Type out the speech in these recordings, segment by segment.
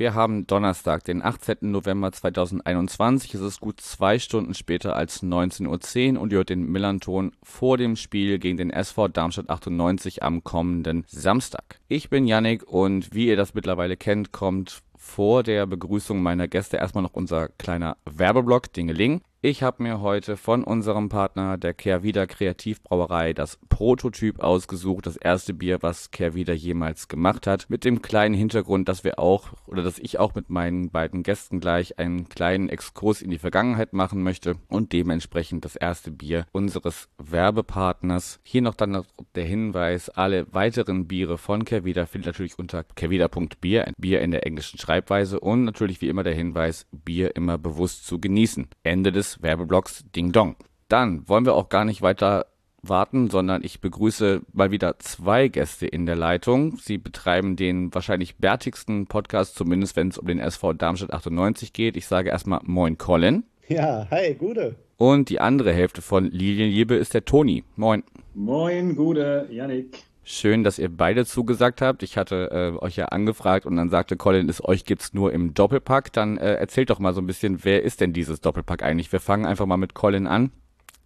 wir haben Donnerstag, den 18. November 2021. Es ist gut zwei Stunden später als 19.10 Uhr und ihr hört den Millanton vor dem Spiel gegen den SV Darmstadt 98 am kommenden Samstag. Ich bin Yannick und wie ihr das mittlerweile kennt, kommt vor der Begrüßung meiner Gäste erstmal noch unser kleiner Werbeblock Dingeling. Ich habe mir heute von unserem Partner der Kehrwieder Kreativbrauerei das Prototyp ausgesucht, das erste Bier, was Kehrwieder jemals gemacht hat, mit dem kleinen Hintergrund, dass wir auch oder dass ich auch mit meinen beiden Gästen gleich einen kleinen Exkurs in die Vergangenheit machen möchte und dementsprechend das erste Bier unseres Werbepartners. Hier noch dann der Hinweis, alle weiteren Biere von Kehrwieder findet natürlich unter kehrwieder.bier, ein Bier in der englischen Schreibweise und natürlich wie immer der Hinweis, Bier immer bewusst zu genießen. Ende des Werbeblocks Ding Dong. Dann wollen wir auch gar nicht weiter warten, sondern ich begrüße mal wieder zwei Gäste in der Leitung. Sie betreiben den wahrscheinlich bärtigsten Podcast, zumindest wenn es um den SV Darmstadt 98 geht. Ich sage erstmal Moin Colin. Ja, hi, Gude. Und die andere Hälfte von Lilienliebe ist der Toni. Moin. Moin, Gude, Yannick. Schön, dass ihr beide zugesagt habt. Ich hatte äh, euch ja angefragt und dann sagte Colin, es euch gibt's nur im Doppelpack. Dann äh, erzählt doch mal so ein bisschen, wer ist denn dieses Doppelpack eigentlich? Wir fangen einfach mal mit Colin an.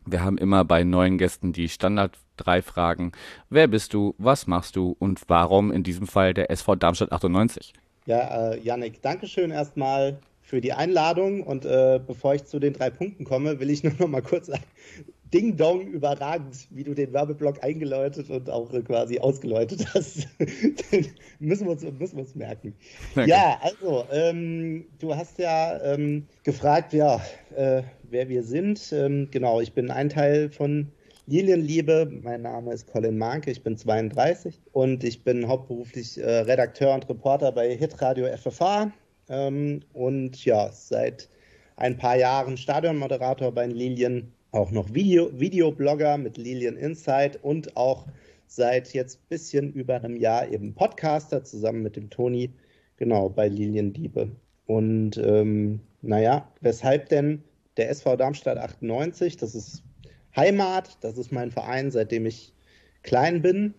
Wir haben immer bei neuen Gästen die Standard drei Fragen. Wer bist du? Was machst du? Und warum in diesem Fall der SV Darmstadt 98? Ja, äh, Yannick, Dankeschön erstmal für die Einladung. Und äh, bevor ich zu den drei Punkten komme, will ich nur noch mal kurz Ding Dong überragend, wie du den Werbeblock eingeläutet und auch quasi ausgeläutet hast. müssen, wir uns, müssen wir uns merken. Okay. Ja, also, ähm, du hast ja ähm, gefragt, ja, äh, wer wir sind. Ähm, genau, ich bin ein Teil von Lilienliebe. Mein Name ist Colin Manke, ich bin 32 und ich bin hauptberuflich äh, Redakteur und Reporter bei Hitradio FFH ähm, und ja, seit ein paar Jahren Stadionmoderator bei Lilien auch noch Video, Videoblogger mit Lilian Insight und auch seit jetzt bisschen über einem Jahr eben Podcaster zusammen mit dem Toni, genau, bei Lilian Diebe. Und ähm, naja, weshalb denn der SV Darmstadt 98? Das ist Heimat, das ist mein Verein, seitdem ich klein bin.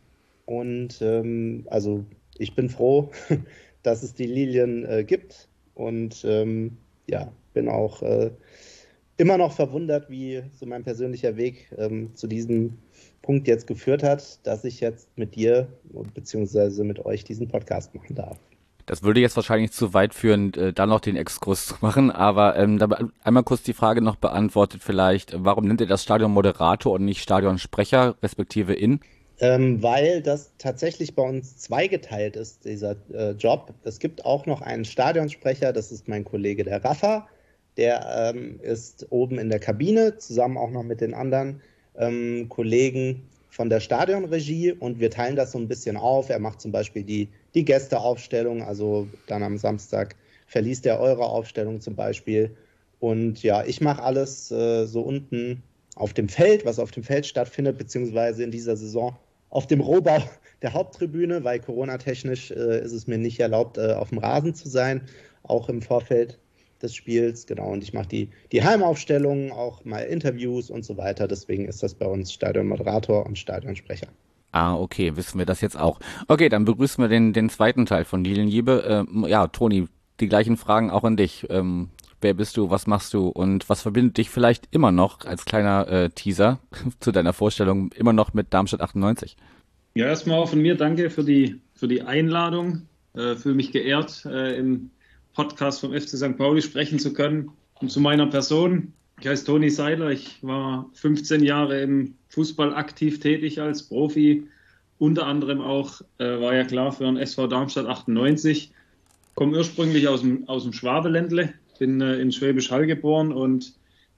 Und ähm, also ich bin froh, dass es die Lilien äh, gibt. Und ähm, ja, bin auch äh, immer noch verwundert, wie so mein persönlicher Weg ähm, zu diesem Punkt jetzt geführt hat, dass ich jetzt mit dir bzw. mit euch diesen Podcast machen darf. Das würde jetzt wahrscheinlich zu weit führen, äh, da noch den Exkurs zu machen, aber ähm, einmal kurz die Frage noch beantwortet vielleicht, warum nennt ihr das Stadion Moderator und nicht Stadionsprecher, respektive in? Ähm, weil das tatsächlich bei uns zweigeteilt ist, dieser äh, Job. Es gibt auch noch einen Stadionsprecher, das ist mein Kollege der Rafa, der ähm, ist oben in der Kabine, zusammen auch noch mit den anderen ähm, Kollegen von der Stadionregie und wir teilen das so ein bisschen auf. Er macht zum Beispiel die, die Gästeaufstellung, also dann am Samstag verliest er eure Aufstellung zum Beispiel. Und ja, ich mache alles äh, so unten auf dem Feld, was auf dem Feld stattfindet, beziehungsweise in dieser Saison auf dem Rohbau der Haupttribüne, weil Corona-technisch äh, ist es mir nicht erlaubt, äh, auf dem Rasen zu sein, auch im Vorfeld des Spiels. Genau, und ich mache die, die Heimaufstellungen, auch mal Interviews und so weiter. Deswegen ist das bei uns Stadionmoderator und Stadionsprecher. Ah, okay, wissen wir das jetzt auch. Okay, dann begrüßen wir den, den zweiten Teil von Lilienliebe. Ähm, ja, Toni, die gleichen Fragen auch an dich. Ähm, wer bist du, was machst du und was verbindet dich vielleicht immer noch als kleiner äh, Teaser zu deiner Vorstellung immer noch mit Darmstadt 98? Ja, erstmal auch von mir danke für die, für die Einladung. Äh, Fühle mich geehrt, äh, im Podcast vom FC St. Pauli sprechen zu können. Und zu meiner Person. Ich heiße Toni Seiler. Ich war 15 Jahre im Fußball aktiv tätig als Profi. Unter anderem auch, äh, war ja klar, für den SV Darmstadt 98. Komme ursprünglich aus dem, aus dem Schwabeländle, bin äh, in Schwäbisch Hall geboren und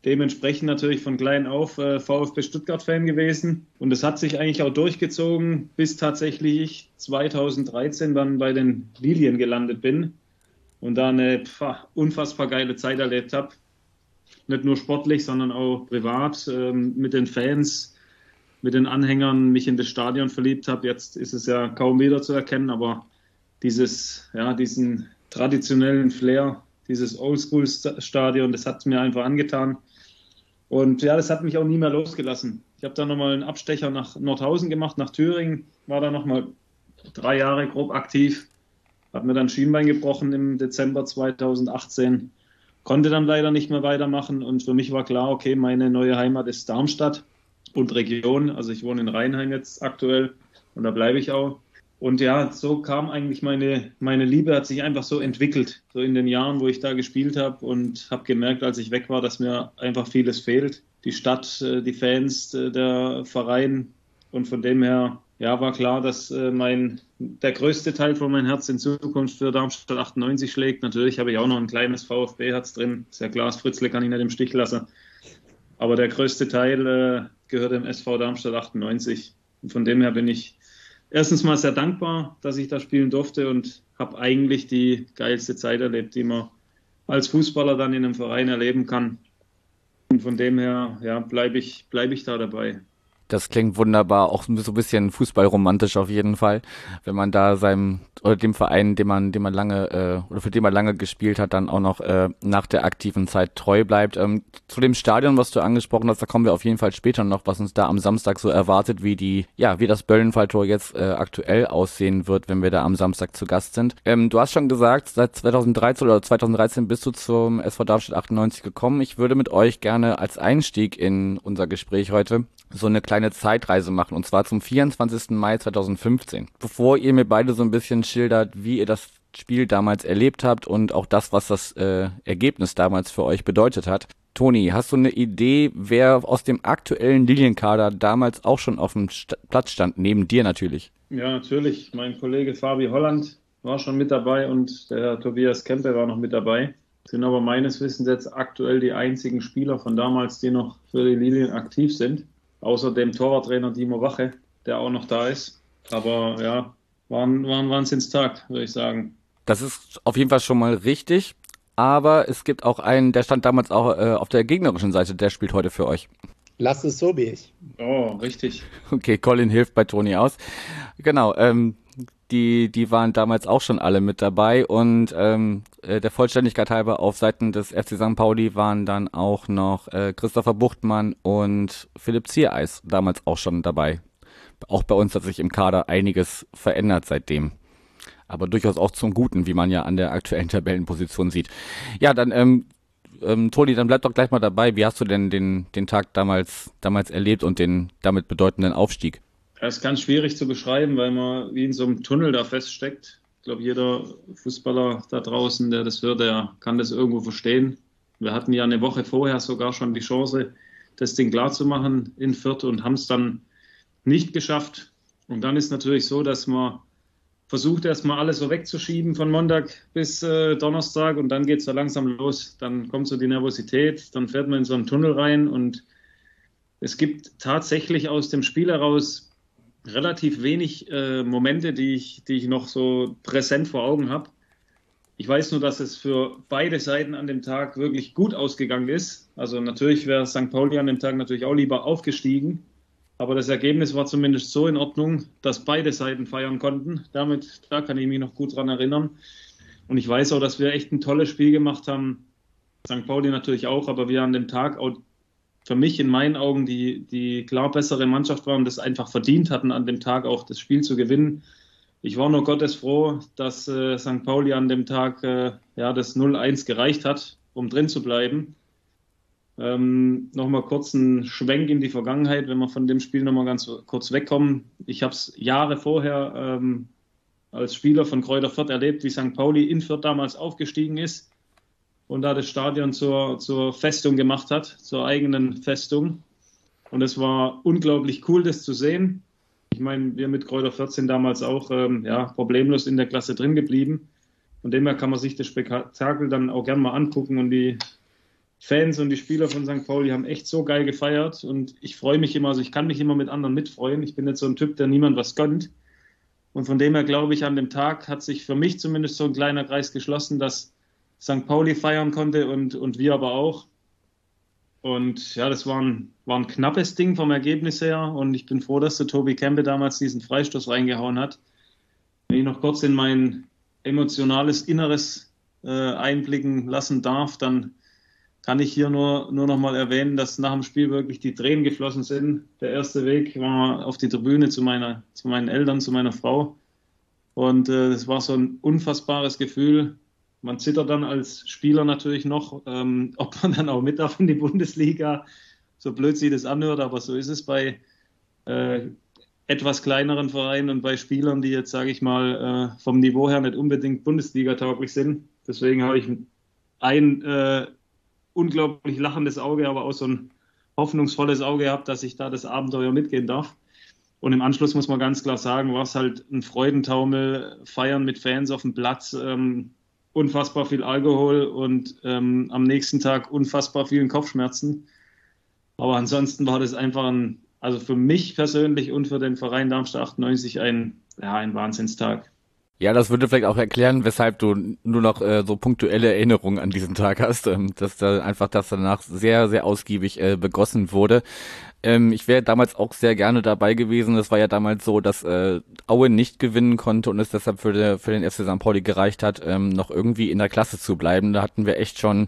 dementsprechend natürlich von klein auf äh, VfB Stuttgart-Fan gewesen. Und es hat sich eigentlich auch durchgezogen, bis tatsächlich ich 2013 dann bei den Lilien gelandet bin und da eine pf, unfassbar geile Zeit erlebt habe. Nicht nur sportlich, sondern auch privat ähm, mit den Fans, mit den Anhängern, mich in das Stadion verliebt habe. Jetzt ist es ja kaum wieder zu erkennen, aber dieses, ja, diesen traditionellen Flair, dieses Oldschool-Stadion, das hat mir einfach angetan. Und ja, das hat mich auch nie mehr losgelassen. Ich habe dann nochmal einen Abstecher nach Nordhausen gemacht, nach Thüringen, war da nochmal drei Jahre grob aktiv, hat mir dann Schienbein gebrochen im Dezember 2018, konnte dann leider nicht mehr weitermachen und für mich war klar, okay, meine neue Heimat ist Darmstadt und Region. Also ich wohne in Rheinheim jetzt aktuell und da bleibe ich auch. Und ja, so kam eigentlich meine, meine Liebe, hat sich einfach so entwickelt, so in den Jahren, wo ich da gespielt habe und habe gemerkt, als ich weg war, dass mir einfach vieles fehlt. Die Stadt, äh, die Fans, äh, der Verein. Und von dem her, ja, war klar, dass äh, mein, der größte Teil von meinem Herz in Zukunft für Darmstadt 98 schlägt. Natürlich habe ich auch noch ein kleines VfB-Herz drin. Ist ja klar, das Fritzle kann ich nicht im Stich lassen. Aber der größte Teil äh, gehört dem SV Darmstadt 98. Und von dem her bin ich erstens mal sehr dankbar, dass ich da spielen durfte und habe eigentlich die geilste Zeit erlebt, die man als Fußballer dann in einem Verein erleben kann. Und von dem her ja, bleibe ich, bleib ich da dabei. Das klingt wunderbar, auch so ein bisschen fußballromantisch auf jeden Fall, wenn man da seinem oder dem Verein, dem man, dem man lange äh, oder für den man lange gespielt hat, dann auch noch äh, nach der aktiven Zeit treu bleibt. Ähm, zu dem Stadion, was du angesprochen hast, da kommen wir auf jeden Fall später noch, was uns da am Samstag so erwartet, wie die, ja, wie das Böllenfalltor jetzt äh, aktuell aussehen wird, wenn wir da am Samstag zu Gast sind. Ähm, du hast schon gesagt, seit 2013 oder 2013 bist du zum SV Darmstadt 98 gekommen. Ich würde mit euch gerne als Einstieg in unser Gespräch heute so eine kleine Zeitreise machen und zwar zum 24. Mai 2015. Bevor ihr mir beide so ein bisschen schildert, wie ihr das Spiel damals erlebt habt und auch das, was das äh, Ergebnis damals für euch bedeutet hat. Toni, hast du eine Idee, wer aus dem aktuellen Lilienkader damals auch schon auf dem St Platz stand, neben dir natürlich? Ja, natürlich. Mein Kollege Fabi Holland war schon mit dabei und der Tobias Kempe war noch mit dabei. Sind aber meines Wissens jetzt aktuell die einzigen Spieler von damals, die noch für die Lilien aktiv sind außer dem Torwarttrainer Dimo Wache, der auch noch da ist. Aber ja, war ein, war ein Wahnsinnstag, würde ich sagen. Das ist auf jeden Fall schon mal richtig. Aber es gibt auch einen, der stand damals auch äh, auf der gegnerischen Seite, der spielt heute für euch. Lass es so wie ich. Oh, richtig. Okay, Colin hilft bei Toni aus. Genau, ähm, die, die waren damals auch schon alle mit dabei und ähm, äh, der Vollständigkeit halber auf Seiten des FC St. Pauli waren dann auch noch äh, Christopher Buchtmann und Philipp Ziereis damals auch schon dabei. Auch bei uns hat sich im Kader einiges verändert seitdem. Aber durchaus auch zum Guten, wie man ja an der aktuellen Tabellenposition sieht. Ja, dann ähm, ähm, Toni, dann bleib doch gleich mal dabei. Wie hast du denn den, den Tag damals, damals erlebt und den damit bedeutenden Aufstieg? Das ist ganz schwierig zu beschreiben, weil man wie in so einem Tunnel da feststeckt. Ich glaube, jeder Fußballer da draußen, der das hört, der kann das irgendwo verstehen. Wir hatten ja eine Woche vorher sogar schon die Chance, das Ding klar zu machen in Fürth und haben es dann nicht geschafft. Und dann ist natürlich so, dass man versucht erstmal alles so wegzuschieben von Montag bis äh, Donnerstag und dann geht es da langsam los. Dann kommt so die Nervosität, dann fährt man in so einen Tunnel rein und es gibt tatsächlich aus dem Spiel heraus relativ wenig äh, Momente, die ich, die ich noch so präsent vor Augen habe. Ich weiß nur, dass es für beide Seiten an dem Tag wirklich gut ausgegangen ist. Also natürlich wäre St. Pauli an dem Tag natürlich auch lieber aufgestiegen. Aber das Ergebnis war zumindest so in Ordnung, dass beide Seiten feiern konnten. Damit, da kann ich mich noch gut dran erinnern. Und ich weiß auch, dass wir echt ein tolles Spiel gemacht haben. St. Pauli natürlich auch, aber wir an dem Tag auch für mich in meinen Augen die, die klar bessere Mannschaft war und das einfach verdient hatten, an dem Tag auch das Spiel zu gewinnen. Ich war nur Gottes froh, dass äh, St. Pauli an dem Tag äh, ja, das 0-1 gereicht hat, um drin zu bleiben. Ähm, nochmal kurz einen Schwenk in die Vergangenheit, wenn wir von dem Spiel nochmal ganz kurz wegkommen. Ich habe es Jahre vorher ähm, als Spieler von Kräuter Fürth erlebt, wie St. Pauli in Fürth damals aufgestiegen ist und da das Stadion zur, zur Festung gemacht hat, zur eigenen Festung. Und es war unglaublich cool, das zu sehen. Ich meine, wir mit Kräuter 14 damals auch ähm, ja, problemlos in der Klasse drin geblieben. Von dem her kann man sich das Spektakel dann auch gern mal angucken. Und die Fans und die Spieler von St. Pauli haben echt so geil gefeiert. Und ich freue mich immer, also ich kann mich immer mit anderen mitfreuen. Ich bin jetzt so ein Typ, der niemand was gönnt. Und von dem her glaube ich, an dem Tag hat sich für mich zumindest so ein kleiner Kreis geschlossen, dass St. Pauli feiern konnte und, und wir aber auch. Und ja, das war ein, war ein knappes Ding vom Ergebnis her. Und ich bin froh, dass der Tobi Kempe damals diesen Freistoß reingehauen hat. Wenn ich noch kurz in mein emotionales Inneres äh, einblicken lassen darf, dann kann ich hier nur, nur noch mal erwähnen, dass nach dem Spiel wirklich die Tränen geflossen sind. Der erste Weg war auf die Tribüne zu, meiner, zu meinen Eltern, zu meiner Frau. Und äh, das war so ein unfassbares Gefühl. Man zittert dann als Spieler natürlich noch, ähm, ob man dann auch mit darf in die Bundesliga. So blöd sich das anhört, aber so ist es bei äh, etwas kleineren Vereinen und bei Spielern, die jetzt, sage ich mal, äh, vom Niveau her nicht unbedingt Bundesliga tauglich sind. Deswegen habe ich ein äh, unglaublich lachendes Auge, aber auch so ein hoffnungsvolles Auge gehabt, dass ich da das Abenteuer mitgehen darf. Und im Anschluss muss man ganz klar sagen, war es halt ein Freudentaumel, Feiern mit Fans auf dem Platz, ähm, unfassbar viel Alkohol und ähm, am nächsten Tag unfassbar vielen Kopfschmerzen. Aber ansonsten war das einfach ein, also für mich persönlich und für den Verein Darmstadt 98 ein, ja, ein Wahnsinnstag. Ja, das würde vielleicht auch erklären, weshalb du nur noch äh, so punktuelle Erinnerungen an diesen Tag hast, ähm, dass da einfach das danach sehr, sehr ausgiebig äh, begossen wurde. Ähm, ich wäre damals auch sehr gerne dabei gewesen. Es war ja damals so, dass äh, Aue nicht gewinnen konnte und es deshalb für, der, für den FC St. Pauli gereicht hat, ähm, noch irgendwie in der Klasse zu bleiben. Da hatten wir echt schon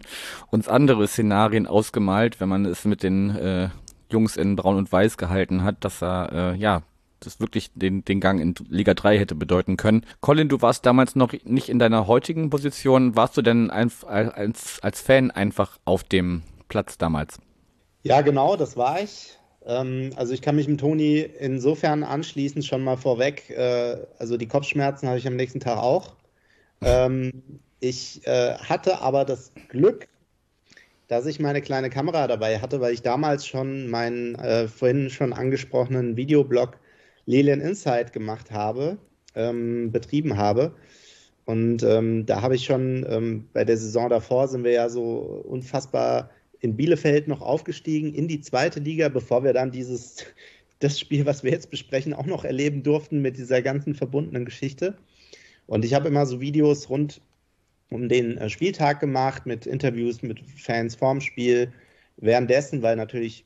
uns andere Szenarien ausgemalt, wenn man es mit den äh, Jungs in Braun und Weiß gehalten hat, dass er äh, ja das wirklich den, den Gang in Liga 3 hätte bedeuten können. Colin, du warst damals noch nicht in deiner heutigen Position. Warst du denn als, als, als Fan einfach auf dem Platz damals? Ja, genau, das war ich. Ähm, also ich kann mich mit Toni insofern anschließen, schon mal vorweg. Äh, also die Kopfschmerzen habe ich am nächsten Tag auch. Ähm, ich äh, hatte aber das Glück, dass ich meine kleine Kamera dabei hatte, weil ich damals schon meinen äh, vorhin schon angesprochenen Videoblog Lilian Insight gemacht habe, ähm, betrieben habe. Und ähm, da habe ich schon ähm, bei der Saison davor sind wir ja so unfassbar in Bielefeld noch aufgestiegen in die zweite Liga, bevor wir dann dieses das Spiel, was wir jetzt besprechen, auch noch erleben durften mit dieser ganzen verbundenen Geschichte. Und ich habe immer so Videos rund um den äh, Spieltag gemacht mit Interviews mit Fans vorm Spiel, währenddessen, weil natürlich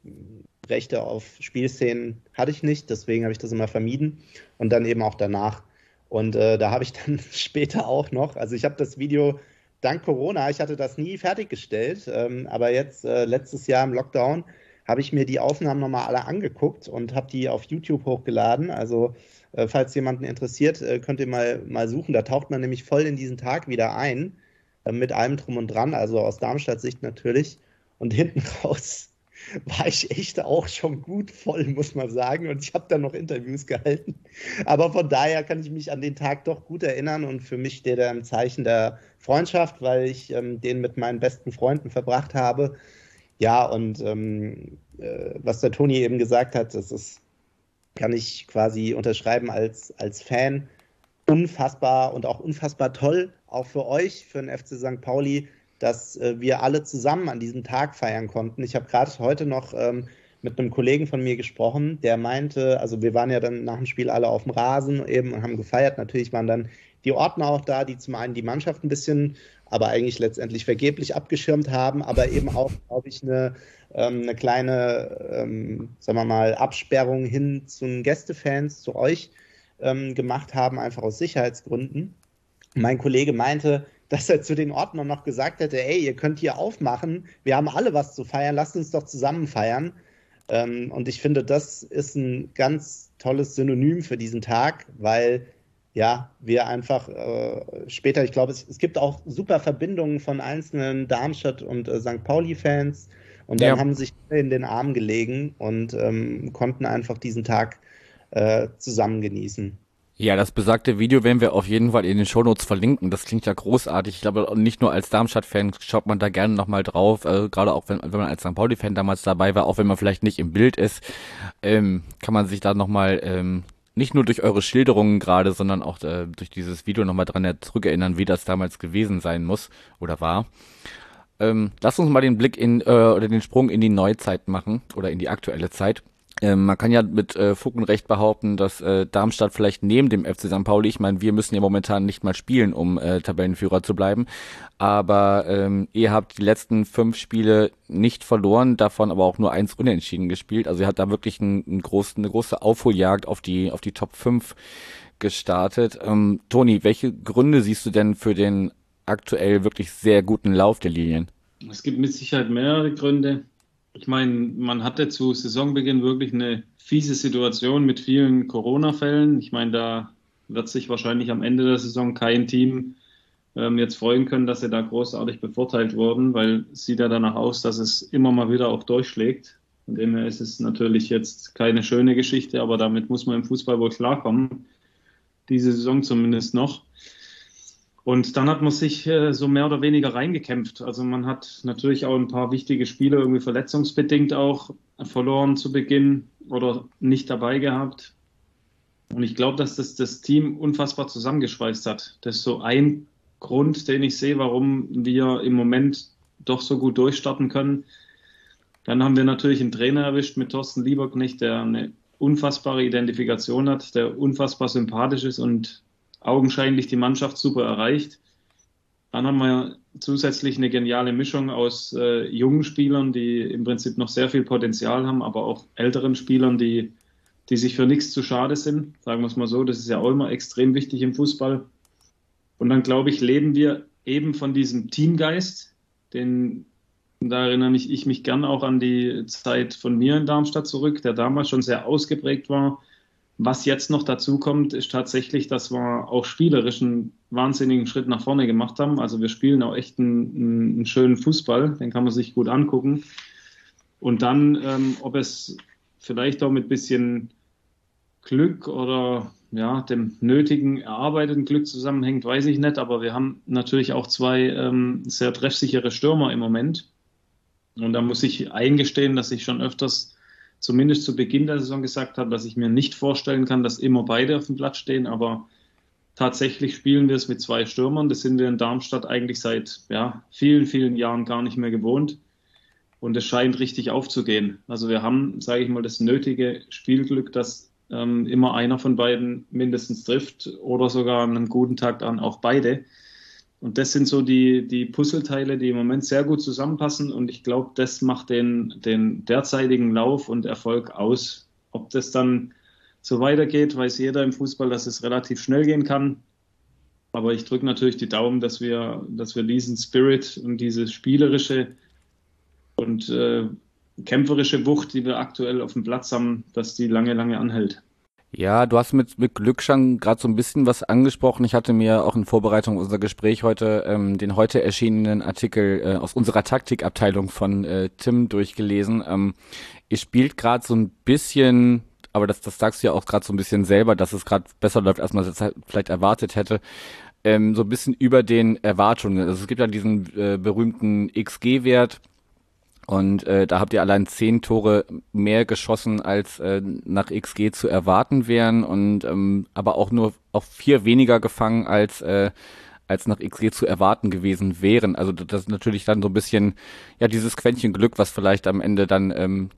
Rechte auf Spielszenen hatte ich nicht, deswegen habe ich das immer vermieden und dann eben auch danach. Und äh, da habe ich dann später auch noch, also ich habe das Video dank Corona, ich hatte das nie fertiggestellt, ähm, aber jetzt äh, letztes Jahr im Lockdown habe ich mir die Aufnahmen nochmal alle angeguckt und habe die auf YouTube hochgeladen. Also äh, falls jemanden interessiert, äh, könnt ihr mal, mal suchen. Da taucht man nämlich voll in diesen Tag wieder ein, äh, mit allem drum und dran, also aus Darmstadt Sicht natürlich. Und hinten raus war ich echt auch schon gut voll, muss man sagen. Und ich habe dann noch Interviews gehalten. Aber von daher kann ich mich an den Tag doch gut erinnern. Und für mich steht er im Zeichen der Freundschaft, weil ich ähm, den mit meinen besten Freunden verbracht habe. Ja, und ähm, äh, was der Toni eben gesagt hat, das ist, kann ich quasi unterschreiben als, als Fan. Unfassbar und auch unfassbar toll, auch für euch, für den FC St. Pauli, dass äh, wir alle zusammen an diesem Tag feiern konnten. Ich habe gerade heute noch ähm, mit einem Kollegen von mir gesprochen, der meinte, also wir waren ja dann nach dem Spiel alle auf dem Rasen eben und haben gefeiert. Natürlich waren dann die Ordner auch da, die zum einen die Mannschaft ein bisschen, aber eigentlich letztendlich vergeblich abgeschirmt haben, aber eben auch, glaube ich, eine, ähm, eine kleine, ähm, sagen wir mal, Absperrung hin zu den Gästefans, zu euch ähm, gemacht haben, einfach aus Sicherheitsgründen. Mein Kollege meinte, dass er zu den Ordnern noch gesagt hätte, ey, ihr könnt hier aufmachen, wir haben alle was zu feiern, lasst uns doch zusammen feiern. Ähm, und ich finde, das ist ein ganz tolles Synonym für diesen Tag, weil ja, wir einfach äh, später, ich glaube, es, es, gibt auch super Verbindungen von einzelnen Darmstadt und äh, St. Pauli-Fans und dann ja. haben sich in den Arm gelegen und ähm, konnten einfach diesen Tag äh, zusammen genießen. Ja, das besagte Video werden wir auf jeden Fall in den Shownotes verlinken. Das klingt ja großartig. Ich glaube, nicht nur als Darmstadt-Fan schaut man da gerne nochmal drauf, äh, gerade auch wenn, wenn man als St. Pauli-Fan damals dabei war, auch wenn man vielleicht nicht im Bild ist, ähm, kann man sich da nochmal ähm, nicht nur durch eure Schilderungen gerade, sondern auch äh, durch dieses Video nochmal dran zurückerinnern, wie das damals gewesen sein muss oder war. Ähm, lass uns mal den Blick in äh, oder den Sprung in die Neuzeit machen oder in die aktuelle Zeit. Ähm, man kann ja mit äh, Fug und Recht behaupten, dass äh, Darmstadt vielleicht neben dem FC St. Pauli, ich meine, wir müssen ja momentan nicht mal spielen, um äh, Tabellenführer zu bleiben, aber ähm, ihr habt die letzten fünf Spiele nicht verloren, davon aber auch nur eins unentschieden gespielt. Also ihr habt da wirklich ein, ein groß, eine große Aufholjagd auf die, auf die Top 5 gestartet. Ähm, Toni, welche Gründe siehst du denn für den aktuell wirklich sehr guten Lauf der Linien? Es gibt mit Sicherheit mehrere Gründe. Ich meine, man hatte zu Saisonbeginn wirklich eine fiese Situation mit vielen Corona-Fällen. Ich meine, da wird sich wahrscheinlich am Ende der Saison kein Team ähm, jetzt freuen können, dass sie da großartig bevorteilt wurden, weil es sieht ja danach aus, dass es immer mal wieder auch durchschlägt. Von dem ist es natürlich jetzt keine schöne Geschichte, aber damit muss man im Fußball wohl klarkommen. Diese Saison zumindest noch. Und dann hat man sich äh, so mehr oder weniger reingekämpft. Also man hat natürlich auch ein paar wichtige Spiele irgendwie verletzungsbedingt auch verloren zu Beginn oder nicht dabei gehabt. Und ich glaube, dass das das Team unfassbar zusammengeschweißt hat. Das ist so ein Grund, den ich sehe, warum wir im Moment doch so gut durchstarten können. Dann haben wir natürlich einen Trainer erwischt mit Thorsten Lieberknecht, der eine unfassbare Identifikation hat, der unfassbar sympathisch ist und augenscheinlich die Mannschaft super erreicht. Dann haben wir zusätzlich eine geniale Mischung aus äh, jungen Spielern, die im Prinzip noch sehr viel Potenzial haben, aber auch älteren Spielern, die, die sich für nichts zu schade sind. Sagen wir es mal so, das ist ja auch immer extrem wichtig im Fußball. Und dann glaube ich, leben wir eben von diesem Teamgeist, den da erinnere mich, ich mich gern auch an die Zeit von mir in Darmstadt zurück, der damals schon sehr ausgeprägt war. Was jetzt noch dazu kommt, ist tatsächlich, dass wir auch spielerisch einen wahnsinnigen Schritt nach vorne gemacht haben. Also wir spielen auch echt einen, einen schönen Fußball, den kann man sich gut angucken. Und dann, ähm, ob es vielleicht auch mit bisschen Glück oder ja, dem nötigen erarbeiteten Glück zusammenhängt, weiß ich nicht. Aber wir haben natürlich auch zwei ähm, sehr treffsichere Stürmer im Moment. Und da muss ich eingestehen, dass ich schon öfters, zumindest zu Beginn der Saison gesagt habe, dass ich mir nicht vorstellen kann, dass immer beide auf dem Platz stehen. Aber tatsächlich spielen wir es mit zwei Stürmern. Das sind wir in Darmstadt eigentlich seit ja, vielen, vielen Jahren gar nicht mehr gewohnt. Und es scheint richtig aufzugehen. Also wir haben, sage ich mal, das nötige Spielglück, dass ähm, immer einer von beiden mindestens trifft oder sogar an einem guten Tag dann auch beide. Und das sind so die, die Puzzleteile, die im Moment sehr gut zusammenpassen. Und ich glaube, das macht den, den derzeitigen Lauf und Erfolg aus. Ob das dann so weitergeht, weiß jeder im Fußball, dass es relativ schnell gehen kann. Aber ich drücke natürlich die Daumen, dass wir, dass wir diesen Spirit und diese spielerische und äh, kämpferische Wucht, die wir aktuell auf dem Platz haben, dass die lange, lange anhält. Ja, du hast mit, mit Glück schon gerade so ein bisschen was angesprochen. Ich hatte mir auch in Vorbereitung unser Gespräch heute ähm, den heute erschienenen Artikel äh, aus unserer Taktikabteilung von äh, Tim durchgelesen. Ähm, ihr spielt gerade so ein bisschen, aber das, das sagst du ja auch gerade so ein bisschen selber, dass es gerade besser läuft, als man es vielleicht erwartet hätte. Ähm, so ein bisschen über den Erwartungen. Also es gibt ja diesen äh, berühmten XG-Wert, und äh, da habt ihr allein zehn Tore mehr geschossen, als äh, nach XG zu erwarten wären. Und ähm, aber auch nur auch vier weniger gefangen, als äh, als nach XG zu erwarten gewesen wären. Also das ist natürlich dann so ein bisschen ja dieses Quäntchen Glück, was vielleicht am Ende dann ähm,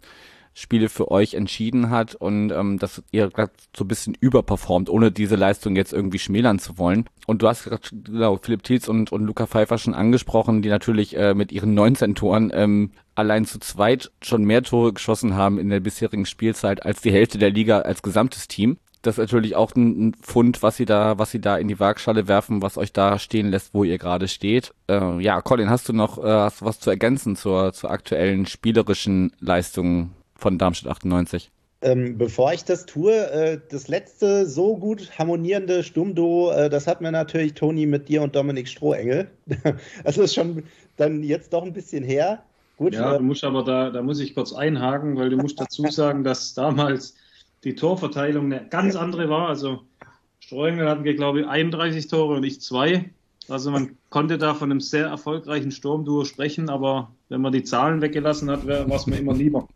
Spiele für euch entschieden hat und ähm, dass ihr gerade so ein bisschen überperformt, ohne diese Leistung jetzt irgendwie schmälern zu wollen. Und du hast gerade genau, Philipp Thiels und, und Luca Pfeiffer schon angesprochen, die natürlich äh, mit ihren 19 Toren ähm, allein zu zweit schon mehr Tore geschossen haben in der bisherigen Spielzeit als die Hälfte der Liga als gesamtes Team. Das ist natürlich auch ein, Fund, was sie da, was sie da in die Waagschale werfen, was euch da stehen lässt, wo ihr gerade steht. Äh, ja, Colin, hast du noch äh, hast du was zu ergänzen zur, zur aktuellen spielerischen Leistung von Darmstadt 98. Ähm, bevor ich das tue, äh, das letzte so gut harmonierende Sturmduo, äh, das hatten wir natürlich Toni mit dir und Dominik Strohengel. das ist schon dann jetzt doch ein bisschen her. Gut, ja, äh, du musst aber da, da muss ich kurz einhaken, weil du musst dazu sagen, dass damals die Torverteilung eine ganz andere war. Also Strohengel hatten, glaube ich, 31 Tore und ich zwei. Also man konnte da von einem sehr erfolgreichen Sturmduo sprechen, aber wenn man die Zahlen weggelassen hat, war es mir immer lieber.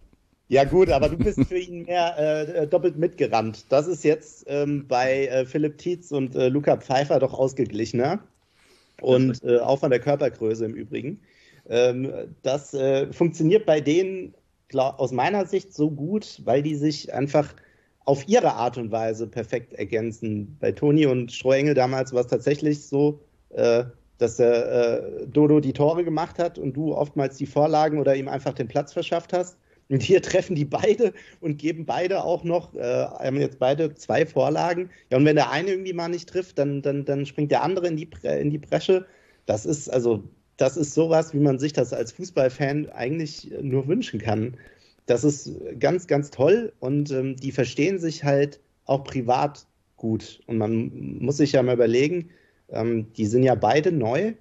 Ja gut, aber du bist für ihn mehr äh, doppelt mitgerannt. Das ist jetzt ähm, bei äh, Philipp Tietz und äh, Luca Pfeiffer doch ausgeglichener. Und äh, auch von der Körpergröße im Übrigen. Ähm, das äh, funktioniert bei denen glaub, aus meiner Sicht so gut, weil die sich einfach auf ihre Art und Weise perfekt ergänzen. Bei Toni und Strohengel damals war es tatsächlich so, äh, dass der Dodo die Tore gemacht hat und du oftmals die Vorlagen oder ihm einfach den Platz verschafft hast. Und hier treffen die beide und geben beide auch noch, äh, haben jetzt beide zwei Vorlagen. Ja, und wenn der eine irgendwie mal nicht trifft, dann, dann, dann springt der andere in die, in die Bresche. das ist also, das ist sowas, wie man sich das als Fußballfan eigentlich nur wünschen kann. Das ist ganz, ganz toll und ähm, die verstehen sich halt auch privat gut. Und man muss sich ja mal überlegen, ähm, die sind ja beide neu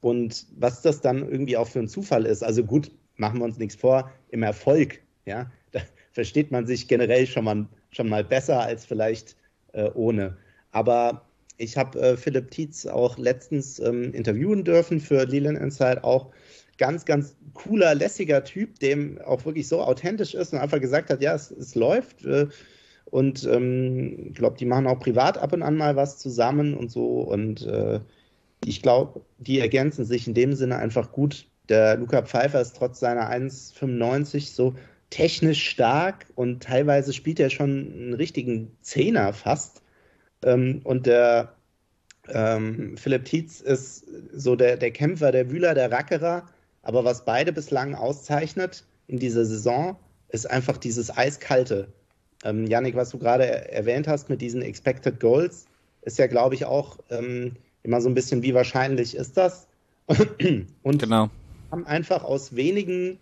und was das dann irgendwie auch für ein Zufall ist. Also gut, machen wir uns nichts vor, im Erfolg, ja, da versteht man sich generell schon mal, schon mal besser als vielleicht äh, ohne. Aber ich habe äh, Philipp Tietz auch letztens ähm, interviewen dürfen für Leland Inside auch. Ganz, ganz cooler, lässiger Typ, dem auch wirklich so authentisch ist und einfach gesagt hat, ja, es, es läuft. Äh, und ähm, ich glaube, die machen auch privat ab und an mal was zusammen und so. Und äh, ich glaube, die ergänzen sich in dem Sinne einfach gut. Der Luca Pfeiffer ist trotz seiner 1,95 so technisch stark und teilweise spielt er schon einen richtigen Zehner fast. Ähm, und der ähm, Philipp Tietz ist so der, der Kämpfer, der Wühler, der Rackerer. Aber was beide bislang auszeichnet in dieser Saison, ist einfach dieses Eiskalte. Ähm, Janik, was du gerade erwähnt hast mit diesen Expected Goals, ist ja, glaube ich, auch ähm, immer so ein bisschen, wie wahrscheinlich ist das? Und genau. Haben einfach aus wenigen,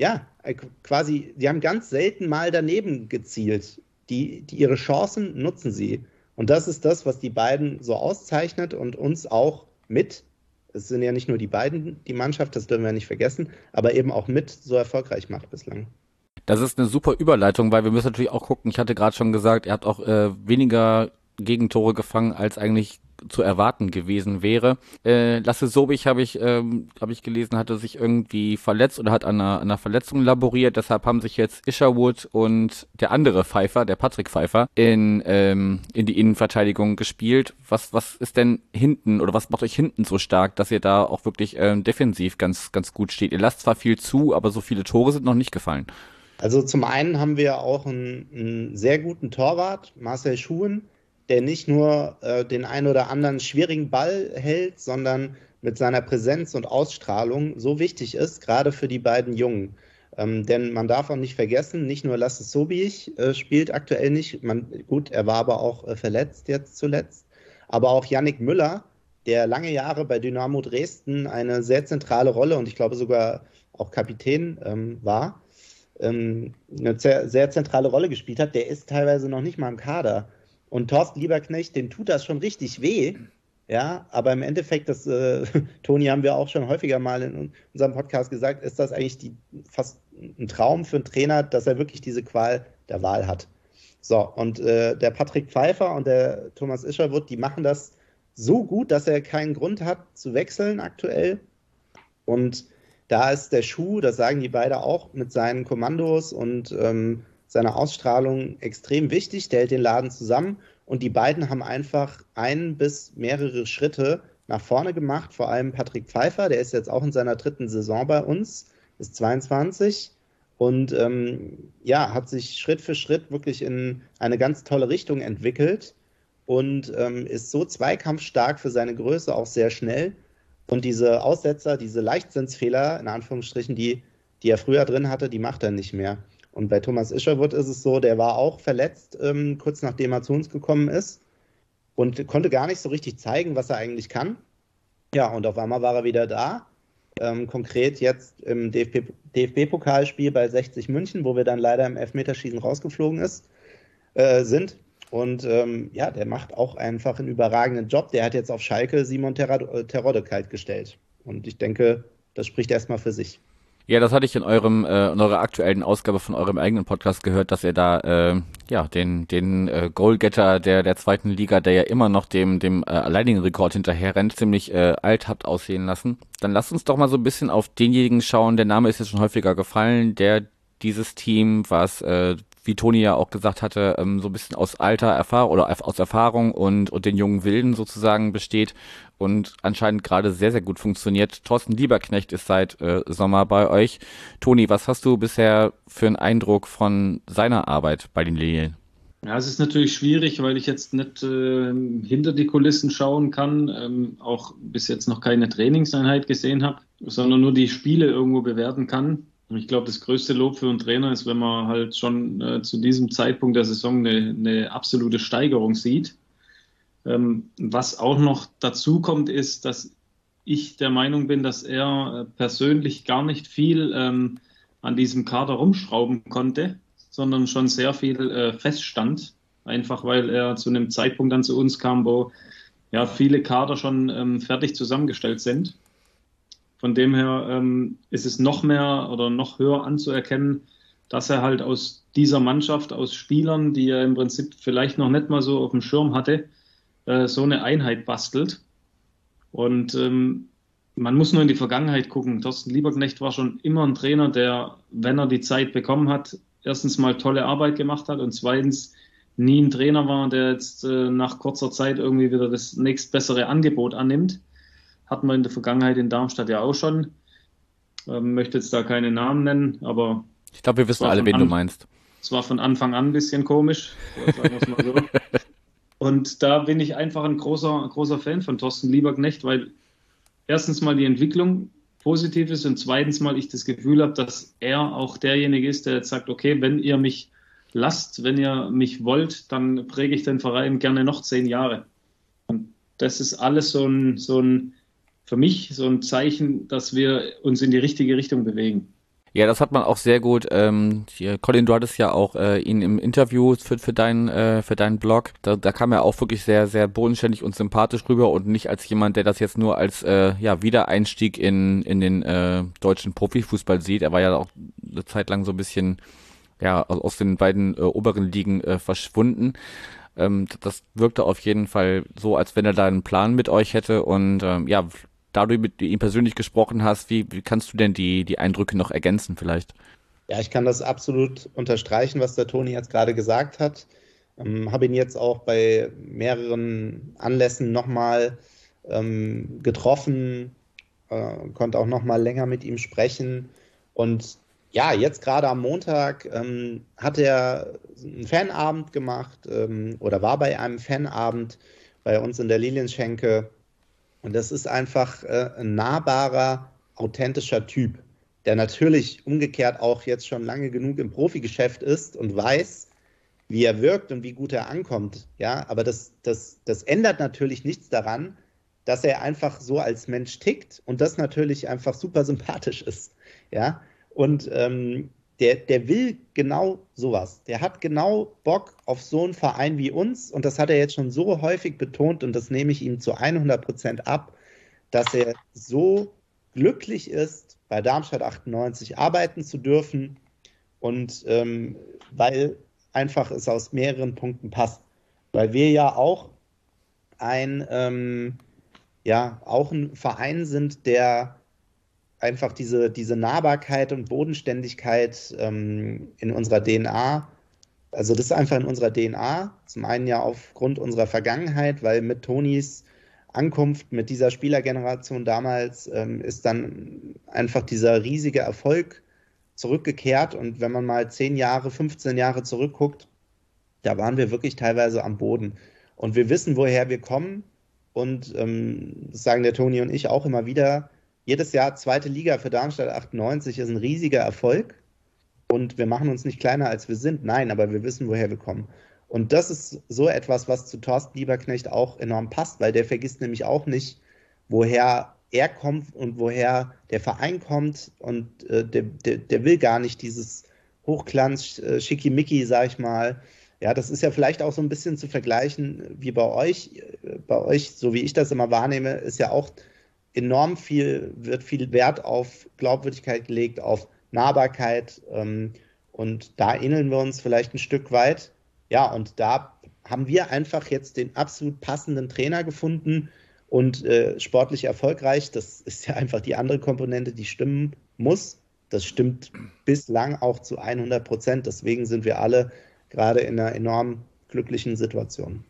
ja, äh, quasi, die haben ganz selten mal daneben gezielt. Die, die ihre Chancen nutzen sie. Und das ist das, was die beiden so auszeichnet und uns auch mit, es sind ja nicht nur die beiden, die Mannschaft, das dürfen wir nicht vergessen, aber eben auch mit so erfolgreich macht bislang. Das ist eine super Überleitung, weil wir müssen natürlich auch gucken. Ich hatte gerade schon gesagt, ihr habt auch äh, weniger Gegentore gefangen, als eigentlich zu erwarten gewesen wäre. Äh, Lasse Sobich habe ich, ähm, hab ich gelesen, hatte sich irgendwie verletzt oder hat an einer, einer Verletzung laboriert. Deshalb haben sich jetzt Isherwood und der andere Pfeiffer, der Patrick Pfeiffer, in, ähm, in die Innenverteidigung gespielt. Was, was ist denn hinten oder was macht euch hinten so stark, dass ihr da auch wirklich ähm, defensiv ganz, ganz gut steht? Ihr lasst zwar viel zu, aber so viele Tore sind noch nicht gefallen. Also zum einen haben wir auch einen, einen sehr guten Torwart, Marcel Schuhen, der nicht nur äh, den ein oder anderen schwierigen Ball hält, sondern mit seiner Präsenz und Ausstrahlung so wichtig ist, gerade für die beiden Jungen. Ähm, denn man darf auch nicht vergessen, nicht nur Lasse Sobich äh, spielt aktuell nicht, man, gut, er war aber auch äh, verletzt jetzt zuletzt, aber auch Yannick Müller, der lange Jahre bei Dynamo Dresden eine sehr zentrale Rolle und ich glaube sogar auch Kapitän ähm, war, ähm, eine sehr, sehr zentrale Rolle gespielt hat, der ist teilweise noch nicht mal im Kader. Und Thorsten Lieberknecht, dem tut das schon richtig weh. Ja, aber im Endeffekt, das, äh, Toni, haben wir auch schon häufiger mal in unserem Podcast gesagt, ist das eigentlich die, fast ein Traum für einen Trainer, dass er wirklich diese Qual der Wahl hat. So, und äh, der Patrick Pfeiffer und der Thomas Ischerwood, die machen das so gut, dass er keinen Grund hat zu wechseln aktuell. Und da ist der Schuh, das sagen die beide auch, mit seinen Kommandos und ähm, seiner Ausstrahlung extrem wichtig. Der hält den Laden zusammen und die beiden haben einfach ein bis mehrere Schritte nach vorne gemacht. Vor allem Patrick Pfeiffer, der ist jetzt auch in seiner dritten Saison bei uns, ist 22 und ähm, ja, hat sich Schritt für Schritt wirklich in eine ganz tolle Richtung entwickelt und ähm, ist so zweikampfstark für seine Größe auch sehr schnell. Und diese Aussetzer, diese Leichtsinnsfehler, in Anführungsstrichen, die, die er früher drin hatte, die macht er nicht mehr. Und bei Thomas Isherwood ist es so, der war auch verletzt, ähm, kurz nachdem er zu uns gekommen ist und konnte gar nicht so richtig zeigen, was er eigentlich kann. Ja, und auf einmal war er wieder da. Ähm, konkret jetzt im DFB-Pokalspiel DFB bei 60 München, wo wir dann leider im Elfmeterschießen rausgeflogen ist, äh, sind. Und ähm, ja, der macht auch einfach einen überragenden Job. Der hat jetzt auf Schalke Simon Terodde kalt gestellt. Und ich denke, das spricht erstmal für sich. Ja, das hatte ich in eurem äh, in eurer aktuellen Ausgabe von eurem eigenen Podcast gehört, dass ihr da äh, ja den den äh, Goalgetter der der zweiten Liga, der ja immer noch dem dem äh, alleinigen Rekord hinterher rennt, ziemlich äh, alt habt aussehen lassen. Dann lasst uns doch mal so ein bisschen auf denjenigen schauen. Der Name ist jetzt schon häufiger gefallen, der dieses Team, was äh, wie Toni ja auch gesagt hatte, ähm, so ein bisschen aus alter Erfahrung oder aus Erfahrung und, und den jungen Wilden sozusagen besteht und anscheinend gerade sehr, sehr gut funktioniert. Thorsten Lieberknecht ist seit äh, Sommer bei euch. Toni, was hast du bisher für einen Eindruck von seiner Arbeit bei den Lilien? Ja, es ist natürlich schwierig, weil ich jetzt nicht äh, hinter die Kulissen schauen kann, ähm, auch bis jetzt noch keine Trainingseinheit gesehen habe, sondern nur die Spiele irgendwo bewerten kann. Ich glaube, das größte Lob für einen Trainer ist, wenn man halt schon äh, zu diesem Zeitpunkt der Saison eine, eine absolute Steigerung sieht. Ähm, was auch noch dazu kommt, ist, dass ich der Meinung bin, dass er äh, persönlich gar nicht viel ähm, an diesem Kader rumschrauben konnte, sondern schon sehr viel äh, feststand. Einfach weil er zu einem Zeitpunkt dann zu uns kam, wo ja viele Kader schon ähm, fertig zusammengestellt sind. Von dem her ähm, ist es noch mehr oder noch höher anzuerkennen, dass er halt aus dieser Mannschaft, aus Spielern, die er im Prinzip vielleicht noch nicht mal so auf dem Schirm hatte, äh, so eine Einheit bastelt. Und ähm, man muss nur in die Vergangenheit gucken. Thorsten Lieberknecht war schon immer ein Trainer, der, wenn er die Zeit bekommen hat, erstens mal tolle Arbeit gemacht hat und zweitens nie ein Trainer war, der jetzt äh, nach kurzer Zeit irgendwie wieder das nächstbessere Angebot annimmt. Hatten wir in der Vergangenheit in Darmstadt ja auch schon. Ähm, möchte jetzt da keine Namen nennen, aber. Ich glaube, wir wissen alle, wen du meinst. Es war von Anfang an ein bisschen komisch, so. Und da bin ich einfach ein großer, großer Fan von Thorsten Lieberknecht, weil erstens mal die Entwicklung positiv ist und zweitens mal ich das Gefühl habe, dass er auch derjenige ist, der jetzt sagt, okay, wenn ihr mich lasst, wenn ihr mich wollt, dann präge ich den Verein gerne noch zehn Jahre. Und das ist alles so ein, so ein, für mich so ein Zeichen, dass wir uns in die richtige Richtung bewegen. Ja, das hat man auch sehr gut. Ähm, hier, Colin, du hattest ja auch äh, ihn im Interview für, für, deinen, äh, für deinen Blog. Da, da kam er auch wirklich sehr, sehr bodenständig und sympathisch rüber und nicht als jemand, der das jetzt nur als äh, ja, Wiedereinstieg in, in den äh, deutschen Profifußball sieht. Er war ja auch eine Zeit lang so ein bisschen ja, aus den beiden äh, oberen Ligen äh, verschwunden. Ähm, das wirkte auf jeden Fall so, als wenn er da einen Plan mit euch hätte und ähm, ja, da du mit ihm persönlich gesprochen hast, wie, wie kannst du denn die, die Eindrücke noch ergänzen vielleicht? Ja, ich kann das absolut unterstreichen, was der Toni jetzt gerade gesagt hat. Ähm, Habe ihn jetzt auch bei mehreren Anlässen nochmal ähm, getroffen, äh, konnte auch nochmal länger mit ihm sprechen. Und ja, jetzt gerade am Montag ähm, hat er einen Fanabend gemacht ähm, oder war bei einem Fanabend bei uns in der Lilienschenke und das ist einfach äh, ein nahbarer, authentischer Typ, der natürlich umgekehrt auch jetzt schon lange genug im Profigeschäft ist und weiß, wie er wirkt und wie gut er ankommt. Ja, aber das, das, das ändert natürlich nichts daran, dass er einfach so als Mensch tickt und das natürlich einfach super sympathisch ist. Ja, und ähm, der, der will genau sowas. Der hat genau Bock auf so einen Verein wie uns und das hat er jetzt schon so häufig betont und das nehme ich ihm zu 100 Prozent ab, dass er so glücklich ist, bei Darmstadt 98 arbeiten zu dürfen und ähm, weil einfach es aus mehreren Punkten passt. Weil wir ja auch ein, ähm, ja, auch ein Verein sind, der einfach diese, diese Nahbarkeit und Bodenständigkeit ähm, in unserer DNA. Also das ist einfach in unserer DNA. Zum einen ja aufgrund unserer Vergangenheit, weil mit Tonis Ankunft, mit dieser Spielergeneration damals ähm, ist dann einfach dieser riesige Erfolg zurückgekehrt. Und wenn man mal 10 Jahre, 15 Jahre zurückguckt, da waren wir wirklich teilweise am Boden. Und wir wissen, woher wir kommen. Und ähm, das sagen der Toni und ich auch immer wieder, jedes Jahr zweite Liga für Darmstadt 98 ist ein riesiger Erfolg. Und wir machen uns nicht kleiner, als wir sind. Nein, aber wir wissen, woher wir kommen. Und das ist so etwas, was zu Thorsten Lieberknecht auch enorm passt, weil der vergisst nämlich auch nicht, woher er kommt und woher der Verein kommt. Und äh, der, der, der, will gar nicht dieses Hochglanz, äh, Schickimicki, sag ich mal. Ja, das ist ja vielleicht auch so ein bisschen zu vergleichen wie bei euch. Äh, bei euch, so wie ich das immer wahrnehme, ist ja auch enorm viel, wird viel Wert auf Glaubwürdigkeit gelegt, auf Nahbarkeit. Ähm, und da ähneln wir uns vielleicht ein Stück weit. Ja, und da haben wir einfach jetzt den absolut passenden Trainer gefunden und äh, sportlich erfolgreich. Das ist ja einfach die andere Komponente, die stimmen muss. Das stimmt bislang auch zu 100 Prozent. Deswegen sind wir alle gerade in einer enorm glücklichen Situation.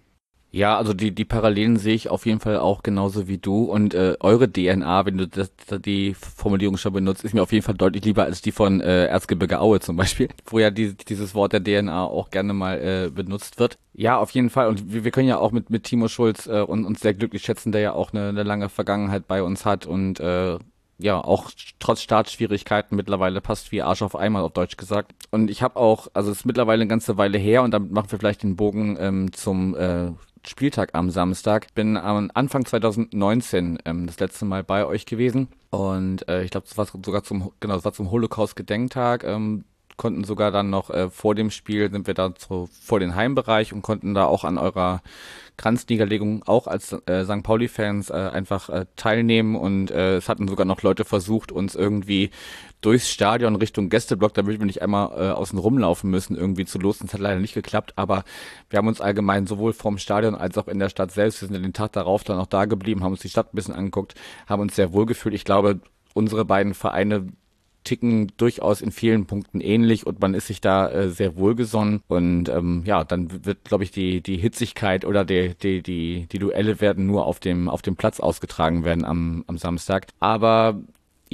Ja, also die, die Parallelen sehe ich auf jeden Fall auch genauso wie du. Und äh, eure DNA, wenn du das, die Formulierung schon benutzt, ist mir auf jeden Fall deutlich lieber als die von äh, Erzgebirge Aue zum Beispiel, wo ja die, dieses Wort der DNA auch gerne mal äh, benutzt wird. Ja, auf jeden Fall. Und wir, wir können ja auch mit, mit Timo Schulz äh, und, uns sehr glücklich schätzen, der ja auch eine, eine lange Vergangenheit bei uns hat und äh, ja, auch trotz Startschwierigkeiten mittlerweile passt wie Arsch auf einmal, auf Deutsch gesagt. Und ich habe auch, also es ist mittlerweile eine ganze Weile her und damit machen wir vielleicht den Bogen ähm, zum äh, Spieltag am Samstag. Bin am Anfang 2019 ähm, das letzte Mal bei euch gewesen und äh, ich glaube, das war sogar zum genau, das war zum Holocaust-Gedenktag. Ähm, konnten sogar dann noch äh, vor dem Spiel sind wir da so vor den Heimbereich und konnten da auch an eurer Kranzniederlegung auch als äh, St. Pauli-Fans äh, einfach äh, teilnehmen und äh, es hatten sogar noch Leute versucht, uns irgendwie durchs Stadion Richtung Gästeblock, damit wir nicht einmal äh, außen rumlaufen müssen, irgendwie zu losen. Das hat leider nicht geklappt, aber wir haben uns allgemein sowohl vom Stadion als auch in der Stadt selbst, wir sind den Tag darauf dann auch da geblieben, haben uns die Stadt ein bisschen angeguckt, haben uns sehr wohl gefühlt. Ich glaube, unsere beiden Vereine ticken durchaus in vielen Punkten ähnlich und man ist sich da äh, sehr wohlgesonnen und ähm, ja, dann wird, glaube ich, die die Hitzigkeit oder die die die die Duelle werden nur auf dem auf dem Platz ausgetragen werden am am Samstag. Aber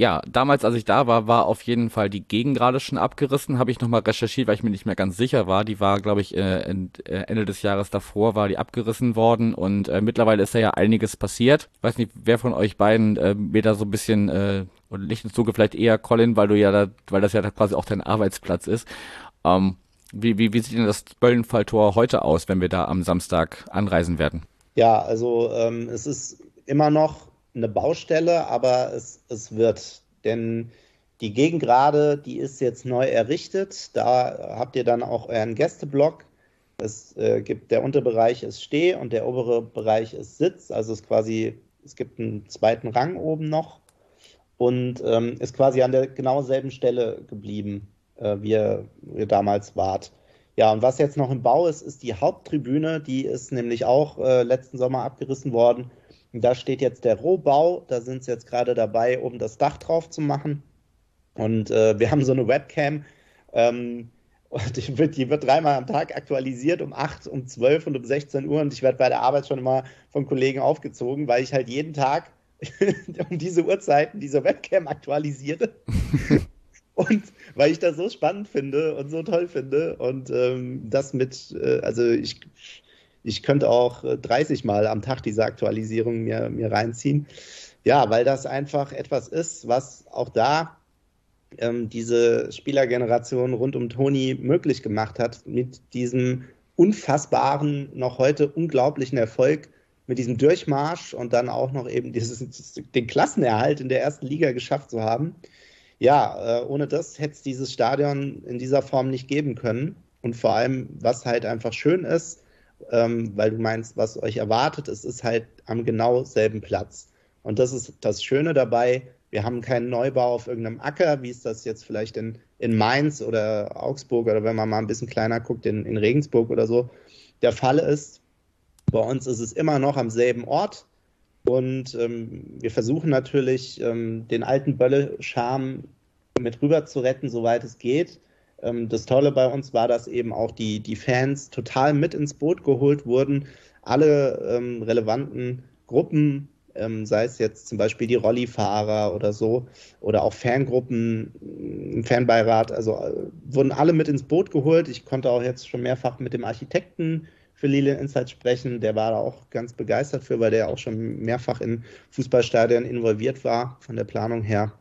ja, damals, als ich da war, war auf jeden Fall die Gegengrade schon abgerissen. Habe ich nochmal recherchiert, weil ich mir nicht mehr ganz sicher war. Die war, glaube ich, äh, äh, Ende des Jahres davor war die abgerissen worden und äh, mittlerweile ist da ja einiges passiert. Weiß nicht, wer von euch beiden äh, mir da so ein bisschen äh, und nicht ins Zuge vielleicht eher Colin, weil du ja da, weil das ja da quasi auch dein Arbeitsplatz ist. Ähm, wie, wie, wie sieht denn das Böllenfalltor heute aus, wenn wir da am Samstag anreisen werden? Ja, also ähm, es ist immer noch eine Baustelle, aber es, es wird. Denn die Gegengrade, die ist jetzt neu errichtet. Da habt ihr dann auch euren Gästeblock. Es äh, gibt der Unterbereich ist Steh und der obere Bereich ist Sitz. Also es quasi, es gibt einen zweiten Rang oben noch und ähm, ist quasi an der genau selben Stelle geblieben, äh, wie, ihr, wie ihr damals wart. Ja, und was jetzt noch im Bau ist, ist die Haupttribüne. Die ist nämlich auch äh, letzten Sommer abgerissen worden da steht jetzt der Rohbau, da sind sie jetzt gerade dabei, um das Dach drauf zu machen. Und äh, wir haben so eine Webcam, ähm, die, wird, die wird dreimal am Tag aktualisiert, um 8, um 12 und um 16 Uhr. Und ich werde bei der Arbeit schon immer von Kollegen aufgezogen, weil ich halt jeden Tag um diese Uhrzeiten diese Webcam aktualisiere. und weil ich das so spannend finde und so toll finde. Und ähm, das mit, äh, also ich ich könnte auch 30 äh, Mal am Tag diese Aktualisierung mir, mir reinziehen. Ja, weil das einfach etwas ist, was auch da ähm, diese Spielergeneration rund um Toni möglich gemacht hat, mit diesem unfassbaren, noch heute unglaublichen Erfolg, mit diesem Durchmarsch und dann auch noch eben dieses, den Klassenerhalt in der ersten Liga geschafft zu haben. Ja, äh, ohne das hätte es dieses Stadion in dieser Form nicht geben können. Und vor allem, was halt einfach schön ist, ähm, weil du meinst, was euch erwartet, es ist halt am genau selben Platz. Und das ist das Schöne dabei. Wir haben keinen Neubau auf irgendeinem Acker, wie es das jetzt vielleicht in, in Mainz oder Augsburg oder wenn man mal ein bisschen kleiner guckt, in, in Regensburg oder so, der Fall ist. Bei uns ist es immer noch am selben Ort. Und ähm, wir versuchen natürlich, ähm, den alten Bölle-Charme mit rüber zu retten, soweit es geht. Ähm, das Tolle bei uns war, dass eben auch die, die Fans total mit ins Boot geholt wurden. Alle ähm, relevanten Gruppen, ähm, sei es jetzt zum Beispiel die Rollifahrer oder so, oder auch Fangruppen, im Fanbeirat, also äh, wurden alle mit ins Boot geholt. Ich konnte auch jetzt schon mehrfach mit dem Architekten für Lilian Insight sprechen. Der war da auch ganz begeistert für, weil der auch schon mehrfach in Fußballstadien involviert war, von der Planung her.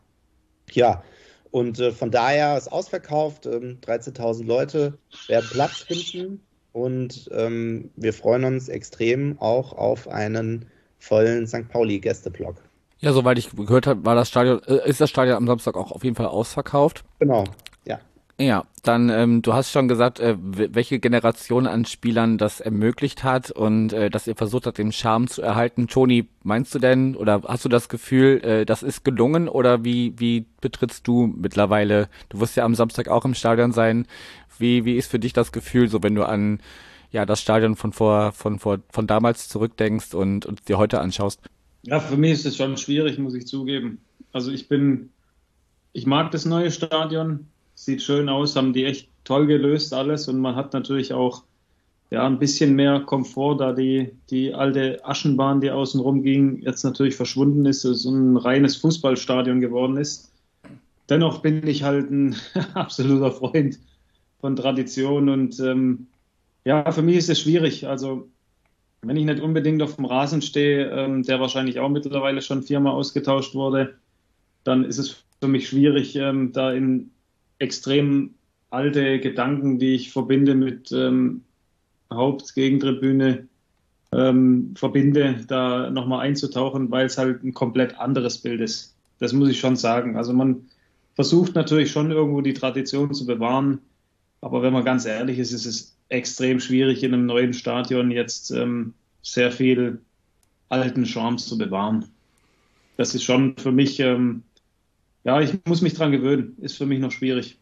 Ja, und äh, von daher ist ausverkauft. Ähm, 13.000 Leute werden Platz finden. Und ähm, wir freuen uns extrem auch auf einen vollen St. Pauli-Gästeblock. Ja, soweit ich gehört habe, war das Stadion, äh, ist das Stadion am Samstag auch auf jeden Fall ausverkauft. Genau. Ja, dann, ähm, du hast schon gesagt, äh, welche Generation an Spielern das ermöglicht hat und äh, dass ihr versucht habt, den Charme zu erhalten. Toni, meinst du denn oder hast du das Gefühl, äh, das ist gelungen oder wie, wie betrittst du mittlerweile, du wirst ja am Samstag auch im Stadion sein, wie, wie ist für dich das Gefühl, so wenn du an ja das Stadion von vor, von vor, von damals zurückdenkst und, und dir heute anschaust? Ja, für mich ist es schon schwierig, muss ich zugeben. Also ich bin, ich mag das neue Stadion sieht schön aus, haben die echt toll gelöst alles und man hat natürlich auch ja, ein bisschen mehr Komfort, da die, die alte Aschenbahn, die außen rum ging, jetzt natürlich verschwunden ist, es ein reines Fußballstadion geworden ist. Dennoch bin ich halt ein absoluter Freund von Tradition und ähm, ja, für mich ist es schwierig. Also wenn ich nicht unbedingt auf dem Rasen stehe, ähm, der wahrscheinlich auch mittlerweile schon viermal ausgetauscht wurde, dann ist es für mich schwierig, ähm, da in extrem alte Gedanken, die ich verbinde mit ähm, Hauptgegentribüne, ähm, verbinde, da nochmal einzutauchen, weil es halt ein komplett anderes Bild ist. Das muss ich schon sagen. Also man versucht natürlich schon irgendwo die Tradition zu bewahren, aber wenn man ganz ehrlich ist, ist es extrem schwierig in einem neuen Stadion jetzt ähm, sehr viel alten Charme zu bewahren. Das ist schon für mich, ähm, ja, ich muss mich dran gewöhnen, ist für mich noch schwierig.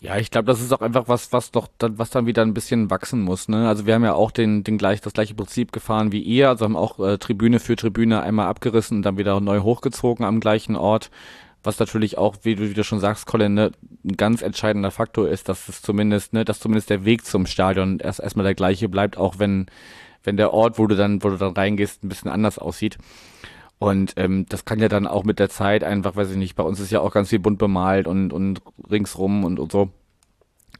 Ja, ich glaube, das ist auch einfach was, was doch dann, was dann wieder ein bisschen wachsen muss. Ne? Also wir haben ja auch den, den gleich, das gleiche Prinzip gefahren wie ihr, also haben auch äh, Tribüne für Tribüne einmal abgerissen und dann wieder neu hochgezogen am gleichen Ort. Was natürlich auch, wie du, wie du schon sagst, Colin, ne, ein ganz entscheidender Faktor ist, dass es zumindest, ne, dass zumindest der Weg zum Stadion erst erstmal der gleiche bleibt, auch wenn, wenn der Ort, wo du dann, wo du dann reingehst, ein bisschen anders aussieht. Und ähm, das kann ja dann auch mit der Zeit einfach, weiß ich nicht, bei uns ist ja auch ganz viel bunt bemalt und, und ringsrum und, und so.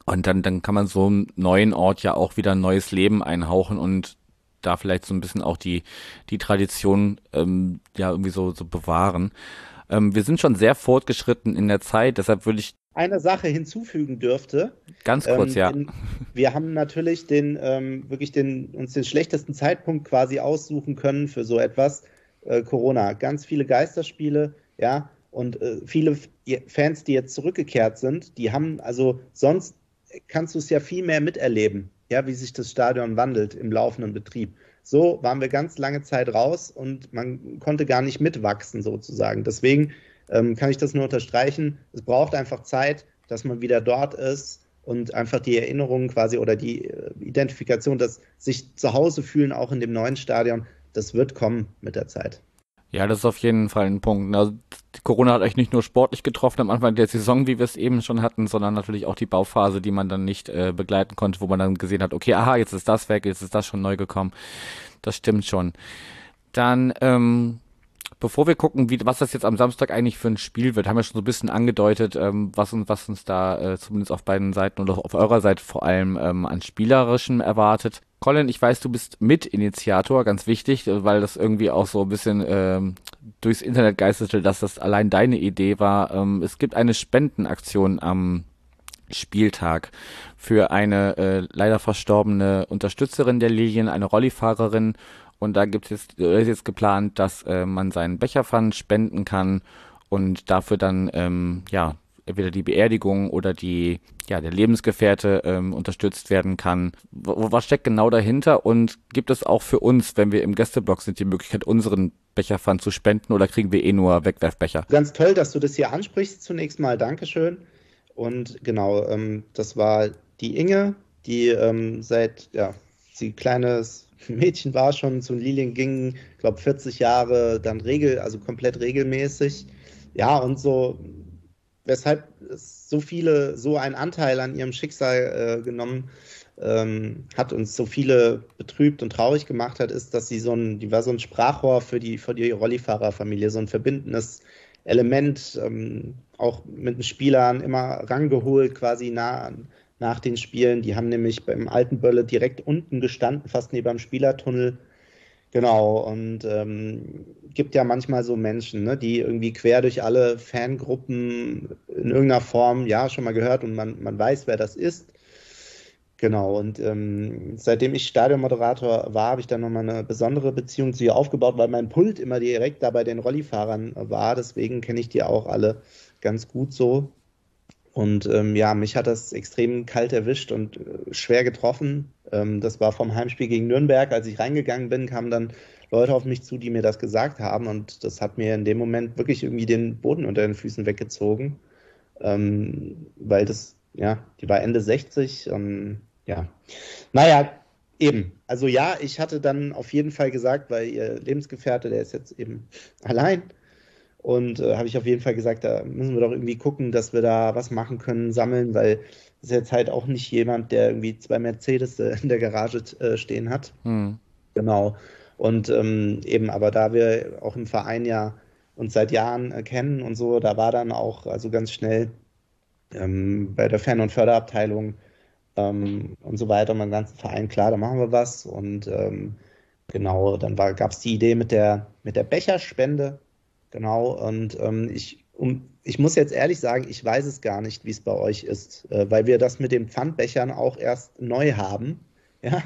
Und dann, dann kann man so einem neuen Ort ja auch wieder ein neues Leben einhauchen und da vielleicht so ein bisschen auch die, die Tradition ähm, ja irgendwie so, so bewahren. Ähm, wir sind schon sehr fortgeschritten in der Zeit, deshalb würde ich eine Sache hinzufügen dürfte. Ganz kurz, ähm, ja. wir haben natürlich den ähm, wirklich den uns den schlechtesten Zeitpunkt quasi aussuchen können für so etwas äh, Corona. Ganz viele Geisterspiele, ja, und äh, viele Fans, die jetzt zurückgekehrt sind, die haben, also sonst kannst du es ja viel mehr miterleben, ja, wie sich das Stadion wandelt im laufenden Betrieb. So waren wir ganz lange Zeit raus und man konnte gar nicht mitwachsen sozusagen. Deswegen ähm, kann ich das nur unterstreichen. Es braucht einfach Zeit, dass man wieder dort ist und einfach die Erinnerungen quasi oder die äh, Identifikation, dass sich zu Hause fühlen, auch in dem neuen Stadion, das wird kommen mit der Zeit. Ja, das ist auf jeden Fall ein Punkt. Also, Corona hat euch nicht nur sportlich getroffen am Anfang der Saison, wie wir es eben schon hatten, sondern natürlich auch die Bauphase, die man dann nicht äh, begleiten konnte, wo man dann gesehen hat, okay, aha, jetzt ist das weg, jetzt ist das schon neu gekommen. Das stimmt schon. Dann ähm, bevor wir gucken, wie, was das jetzt am Samstag eigentlich für ein Spiel wird, haben wir schon so ein bisschen angedeutet, ähm, was, uns, was uns da äh, zumindest auf beiden Seiten oder auf eurer Seite vor allem ähm, an Spielerischem erwartet. Colin, ich weiß, du bist Mitinitiator, ganz wichtig, äh, weil das irgendwie auch so ein bisschen ähm, durchs Internet geisterte, dass das allein deine Idee war. Ähm, es gibt eine Spendenaktion am Spieltag für eine äh, leider verstorbene Unterstützerin der Lilien, eine Rollifahrerin und da gibt es jetzt, ist jetzt geplant, dass äh, man seinen Becherpfand spenden kann und dafür dann ähm, ja entweder die Beerdigung oder die ja der Lebensgefährte ähm, unterstützt werden kann. W was steckt genau dahinter und gibt es auch für uns, wenn wir im Gästeblock sind, die Möglichkeit, unseren Becherpfand zu spenden oder kriegen wir eh nur Wegwerfbecher? Ganz toll, dass du das hier ansprichst. Zunächst mal Dankeschön. Und genau, ähm, das war die Inge, die ähm, seit ja sie kleines Mädchen war schon zu Lilien ging, glaube 40 Jahre dann regel, also komplett regelmäßig. Ja, und so, weshalb so viele so einen Anteil an ihrem Schicksal äh, genommen ähm, hat und so viele betrübt und traurig gemacht hat, ist, dass sie so ein, die war so ein Sprachrohr für die, für die Rollifahrerfamilie, so ein verbindendes Element, ähm, auch mit den Spielern immer rangeholt, quasi nah an, nach den Spielen. Die haben nämlich beim alten Bölle direkt unten gestanden, fast neben dem Spielertunnel. Genau, und ähm, gibt ja manchmal so Menschen, ne, die irgendwie quer durch alle Fangruppen in irgendeiner Form, ja, schon mal gehört und man, man weiß, wer das ist. Genau, und ähm, seitdem ich Stadionmoderator war, habe ich dann nochmal eine besondere Beziehung zu ihr aufgebaut, weil mein Pult immer direkt da bei den Rollifahrern war. Deswegen kenne ich die auch alle ganz gut so. Und ähm, ja, mich hat das extrem kalt erwischt und äh, schwer getroffen. Ähm, das war vom Heimspiel gegen Nürnberg. Als ich reingegangen bin, kamen dann Leute auf mich zu, die mir das gesagt haben. Und das hat mir in dem Moment wirklich irgendwie den Boden unter den Füßen weggezogen. Ähm, weil das, ja, die war Ende 60. Ähm, ja, naja, eben. Also ja, ich hatte dann auf jeden Fall gesagt, weil ihr Lebensgefährte, der ist jetzt eben allein und äh, habe ich auf jeden Fall gesagt, da müssen wir doch irgendwie gucken, dass wir da was machen können, sammeln, weil das ist jetzt halt auch nicht jemand, der irgendwie zwei Mercedes äh, in der Garage äh, stehen hat. Hm. Genau. Und ähm, eben, aber da wir auch im Verein ja uns seit Jahren äh, kennen und so, da war dann auch also ganz schnell ähm, bei der Fan- und Förderabteilung ähm, und so weiter, mein ganzen Verein, klar, da machen wir was. Und ähm, genau, dann gab es die Idee mit der, mit der Becherspende. Genau, und ähm, ich, um, ich muss jetzt ehrlich sagen, ich weiß es gar nicht, wie es bei euch ist, äh, weil wir das mit den Pfandbechern auch erst neu haben. Ja,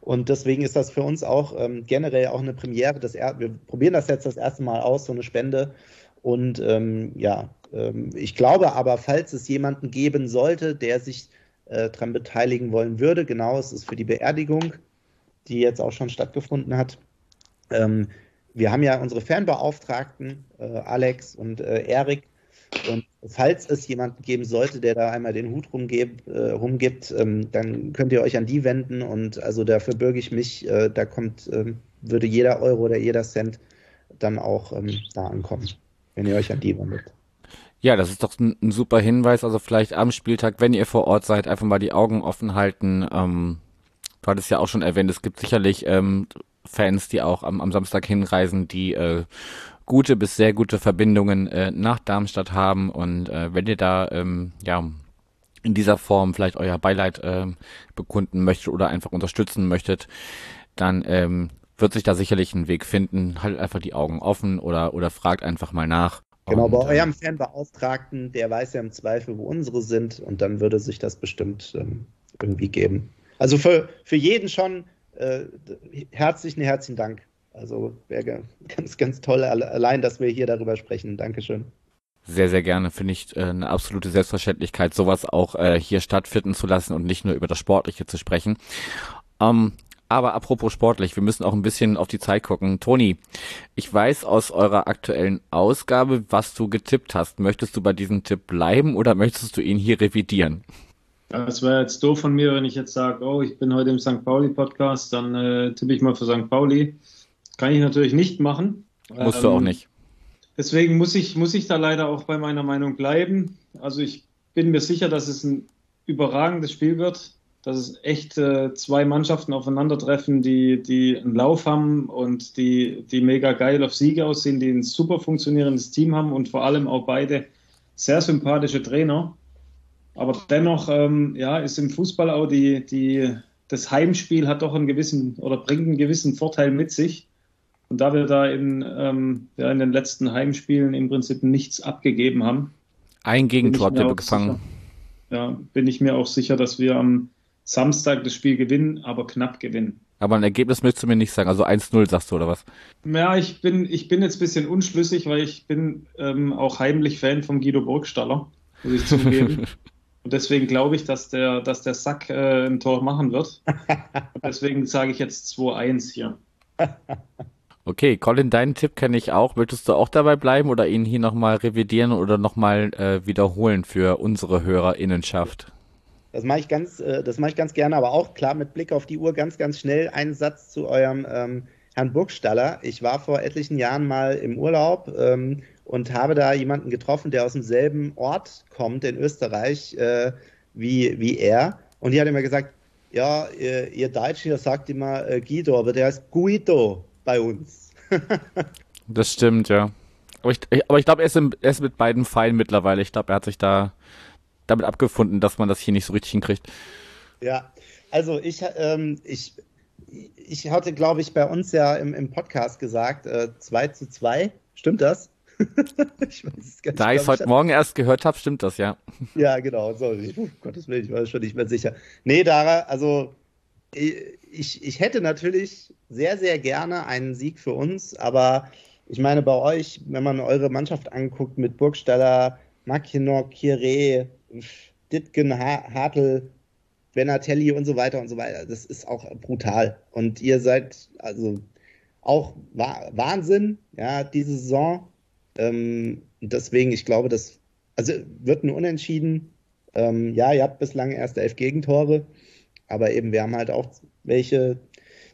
Und deswegen ist das für uns auch ähm, generell auch eine Premiere. Das er wir probieren das jetzt das erste Mal aus, so eine Spende. Und ähm, ja, ähm, ich glaube aber, falls es jemanden geben sollte, der sich äh, daran beteiligen wollen würde, genau, es ist für die Beerdigung, die jetzt auch schon stattgefunden hat. Wir haben ja unsere Fanbeauftragten, äh, Alex und äh, Erik, und falls es jemanden geben sollte, der da einmal den Hut rumgebt, äh, rumgibt, ähm, dann könnt ihr euch an die wenden und also dafür bürge ich mich, äh, da kommt, ähm, würde jeder Euro oder jeder Cent dann auch ähm, da ankommen, wenn ihr euch an die wendet. Ja, das ist doch ein, ein, super Hinweis. Also vielleicht am Spieltag, wenn ihr vor Ort seid, einfach mal die Augen offen halten. Ähm, du hattest ja auch schon erwähnt, es gibt sicherlich ähm, Fans, die auch am, am Samstag hinreisen, die äh, gute bis sehr gute Verbindungen äh, nach Darmstadt haben. Und äh, wenn ihr da ähm, ja in dieser Form vielleicht euer Beileid äh, bekunden möchtet oder einfach unterstützen möchtet, dann ähm, wird sich da sicherlich ein Weg finden. Haltet einfach die Augen offen oder, oder fragt einfach mal nach. Genau, und, bei eurem äh, Fanbeauftragten, der weiß ja im Zweifel, wo unsere sind und dann würde sich das bestimmt ähm, irgendwie geben. Also für, für jeden schon äh, herzlichen, herzlichen Dank. Also wäre ganz, ganz toll, allein, dass wir hier darüber sprechen. Dankeschön. Sehr, sehr gerne. Finde ich äh, eine absolute Selbstverständlichkeit, sowas auch äh, hier stattfinden zu lassen und nicht nur über das Sportliche zu sprechen. Ähm, aber apropos sportlich, wir müssen auch ein bisschen auf die Zeit gucken. Toni, ich weiß aus eurer aktuellen Ausgabe, was du getippt hast. Möchtest du bei diesem Tipp bleiben oder möchtest du ihn hier revidieren? Es wäre jetzt doof von mir, wenn ich jetzt sage, oh, ich bin heute im St. Pauli-Podcast, dann äh, tippe ich mal für St. Pauli. Kann ich natürlich nicht machen. Musst ähm, du auch ähm, nicht. Deswegen muss ich, muss ich da leider auch bei meiner Meinung bleiben. Also ich bin mir sicher, dass es ein überragendes Spiel wird, dass es echt äh, zwei Mannschaften aufeinandertreffen, die, die einen Lauf haben und die, die mega geil auf Siege aussehen, die ein super funktionierendes Team haben und vor allem auch beide sehr sympathische Trainer. Aber dennoch, ähm, ja, ist im Fußball auch die, die, das Heimspiel hat doch einen gewissen oder bringt einen gewissen Vorteil mit sich. Und da wir da in, ähm, ja, in den letzten Heimspielen im Prinzip nichts abgegeben haben. Ein Gegentor habt ihr gefangen. Sicher, ja, bin ich mir auch sicher, dass wir am Samstag das Spiel gewinnen, aber knapp gewinnen. Aber ein Ergebnis möchtest du mir nicht sagen, also 1-0 sagst du oder was? Ja, ich bin, ich bin jetzt ein bisschen unschlüssig, weil ich bin ähm, auch heimlich Fan von Guido Burgstaller, muss ich zugeben. Und deswegen glaube ich, dass der, dass der Sack äh, ein Tor machen wird. Und deswegen sage ich jetzt 2-1 hier. Okay, Colin, deinen Tipp kenne ich auch. Möchtest du auch dabei bleiben oder ihn hier nochmal revidieren oder nochmal äh, wiederholen für unsere HörerInnenschaft? Das mache ich ganz, äh, das mache ich ganz gerne, aber auch klar mit Blick auf die Uhr ganz, ganz schnell einen Satz zu eurem ähm, Herrn Burgstaller. Ich war vor etlichen Jahren mal im Urlaub ähm, und habe da jemanden getroffen, der aus demselben Ort kommt in Österreich äh, wie, wie er. Und die hat immer gesagt, ja, ihr, ihr Deutschen, ihr sagt immer äh, Guido, aber der heißt Guido bei uns. das stimmt, ja. Aber ich, aber ich glaube, er, er, ist mit beiden fein mittlerweile. Ich glaube, er hat sich da damit abgefunden, dass man das hier nicht so richtig hinkriegt. Ja, also ich, ähm, ich, ich hatte, glaube ich, bei uns ja im, im Podcast gesagt, äh, 2 zu 2. Stimmt das? ich gar da ich es heute Morgen erst gehört habe, stimmt das, ja. Ja, genau. Sorry. Um Gottes Willen, ich war schon nicht mehr sicher. Nee, Dara, also ich, ich hätte natürlich sehr, sehr gerne einen Sieg für uns, aber ich meine, bei euch, wenn man eure Mannschaft anguckt mit Burgstaller, Mackinock, Kire, Ditgen, Hartl, Benatelli und so weiter und so weiter, das ist auch brutal. Und ihr seid also auch Wahnsinn, ja, diese Saison. Ähm, deswegen, ich glaube, das also wird ein Unentschieden. Ähm, ja, ihr habt bislang erst elf Gegentore, aber eben wir haben halt auch welche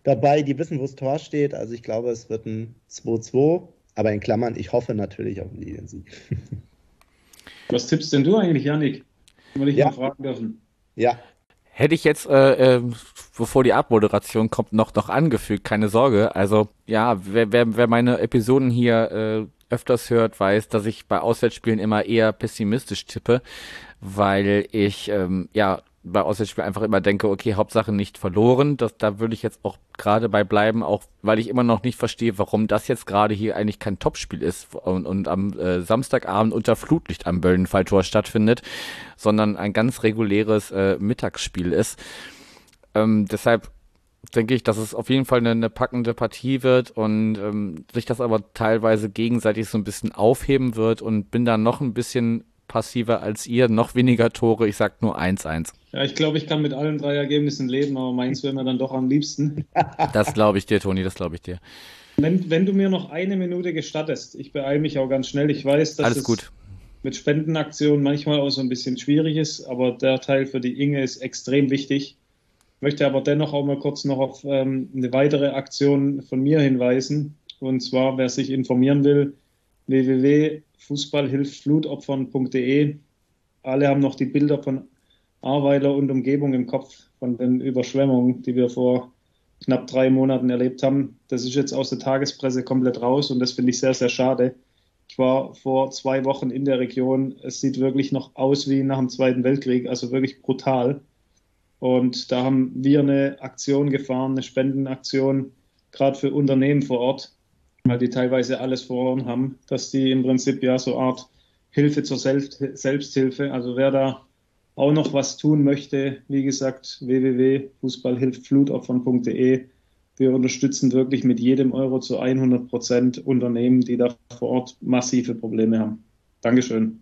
dabei, die wissen, wo das Tor steht. Also ich glaube, es wird ein 2-2, aber in Klammern, ich hoffe natürlich auf einen Liliensieg. Was tippst denn du eigentlich, Janik? Wenn ich ja. mal fragen dürfen. Ja. Hätte ich jetzt, äh, äh, bevor die Abmoderation kommt, noch, noch angefügt, keine Sorge. Also ja, wer, wer, wer meine Episoden hier äh, öfters hört, weiß, dass ich bei Auswärtsspielen immer eher pessimistisch tippe, weil ich ähm, ja bei Auswärtsspielen einfach immer denke, okay, Hauptsache nicht verloren. Das, da würde ich jetzt auch gerade bei bleiben, auch weil ich immer noch nicht verstehe, warum das jetzt gerade hier eigentlich kein Topspiel ist und, und am äh, Samstagabend unter Flutlicht am Böllenfalltor stattfindet, sondern ein ganz reguläres äh, Mittagsspiel ist. Ähm, deshalb denke ich, dass es auf jeden Fall eine, eine packende Partie wird und ähm, sich das aber teilweise gegenseitig so ein bisschen aufheben wird und bin da noch ein bisschen passiver als ihr, noch weniger Tore. Ich sag nur 1-1. Ja, ich glaube, ich kann mit allen drei Ergebnissen leben, aber meins wäre mir dann doch am liebsten. das glaube ich dir, Toni, das glaube ich dir. Wenn, wenn du mir noch eine Minute gestattest, ich beeile mich auch ganz schnell. Ich weiß, dass Alles es gut. mit Spendenaktionen manchmal auch so ein bisschen schwierig ist, aber der Teil für die Inge ist extrem wichtig. Möchte aber dennoch auch mal kurz noch auf ähm, eine weitere Aktion von mir hinweisen. Und zwar, wer sich informieren will, www.fußballhilftflutopfern.de. Alle haben noch die Bilder von Ahrweiler und Umgebung im Kopf von den Überschwemmungen, die wir vor knapp drei Monaten erlebt haben. Das ist jetzt aus der Tagespresse komplett raus und das finde ich sehr, sehr schade. Ich war vor zwei Wochen in der Region. Es sieht wirklich noch aus wie nach dem Zweiten Weltkrieg, also wirklich brutal. Und da haben wir eine Aktion gefahren, eine Spendenaktion, gerade für Unternehmen vor Ort, weil die teilweise alles verloren haben, dass die im Prinzip ja so Art Hilfe zur Selbsthilfe, also wer da auch noch was tun möchte, wie gesagt, www.fußballhilftflutopfern.de. Wir unterstützen wirklich mit jedem Euro zu 100 Prozent Unternehmen, die da vor Ort massive Probleme haben. Dankeschön.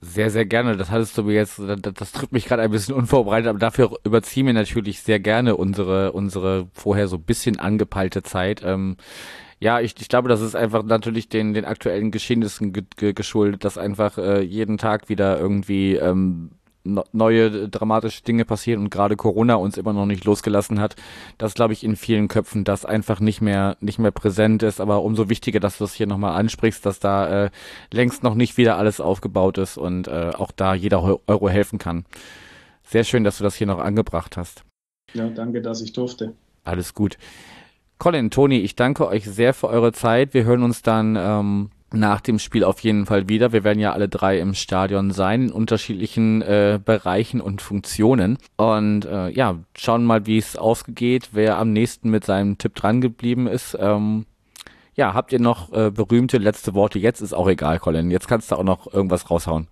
Sehr, sehr gerne. Das hattest du mir jetzt, das, das trifft mich gerade ein bisschen unvorbereitet, aber dafür überziehen wir natürlich sehr gerne unsere, unsere vorher so ein bisschen angepeilte Zeit. Ähm, ja, ich, ich glaube, das ist einfach natürlich den, den aktuellen Geschehnissen ge ge geschuldet, dass einfach äh, jeden Tag wieder irgendwie ähm, neue dramatische Dinge passieren und gerade Corona uns immer noch nicht losgelassen hat, das glaube ich in vielen Köpfen das einfach nicht mehr nicht mehr präsent ist, aber umso wichtiger, dass du es hier nochmal ansprichst, dass da äh, längst noch nicht wieder alles aufgebaut ist und äh, auch da jeder Euro helfen kann. Sehr schön, dass du das hier noch angebracht hast. Ja, danke, dass ich durfte. Alles gut. Colin, Toni, ich danke euch sehr für eure Zeit. Wir hören uns dann ähm, nach dem Spiel auf jeden Fall wieder. Wir werden ja alle drei im Stadion sein, in unterschiedlichen äh, Bereichen und Funktionen. Und äh, ja, schauen mal, wie es ausgeht, wer am nächsten mit seinem Tipp dran geblieben ist. Ähm, ja, habt ihr noch äh, berühmte letzte Worte? Jetzt ist auch egal, Colin. Jetzt kannst du auch noch irgendwas raushauen.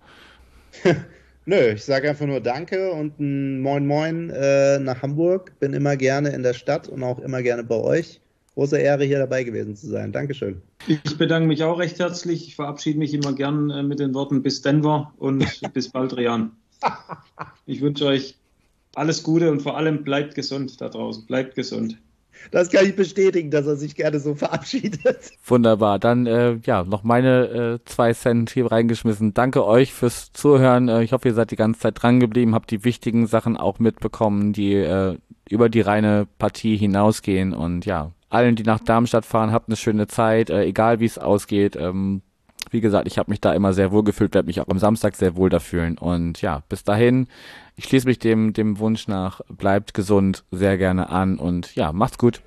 Nö, ich sage einfach nur Danke und ein Moin Moin äh, nach Hamburg. Bin immer gerne in der Stadt und auch immer gerne bei euch große Ehre, hier dabei gewesen zu sein. Dankeschön. Ich bedanke mich auch recht herzlich. Ich verabschiede mich immer gern äh, mit den Worten bis Denver und bis bald, Rian. Ich wünsche euch alles Gute und vor allem bleibt gesund da draußen. Bleibt gesund. Das kann ich bestätigen, dass er sich gerne so verabschiedet. Wunderbar. Dann äh, ja noch meine äh, zwei Cent hier reingeschmissen. Danke euch fürs Zuhören. Äh, ich hoffe, ihr seid die ganze Zeit dran geblieben, habt die wichtigen Sachen auch mitbekommen, die äh, über die reine Partie hinausgehen. Und ja, allen, die nach Darmstadt fahren, habt eine schöne Zeit, äh, egal wie es ausgeht. Ähm, wie gesagt, ich habe mich da immer sehr wohl gefühlt, werde mich auch am Samstag sehr wohl da fühlen. Und ja, bis dahin, ich schließe mich dem, dem Wunsch nach, bleibt gesund, sehr gerne an und ja, macht's gut.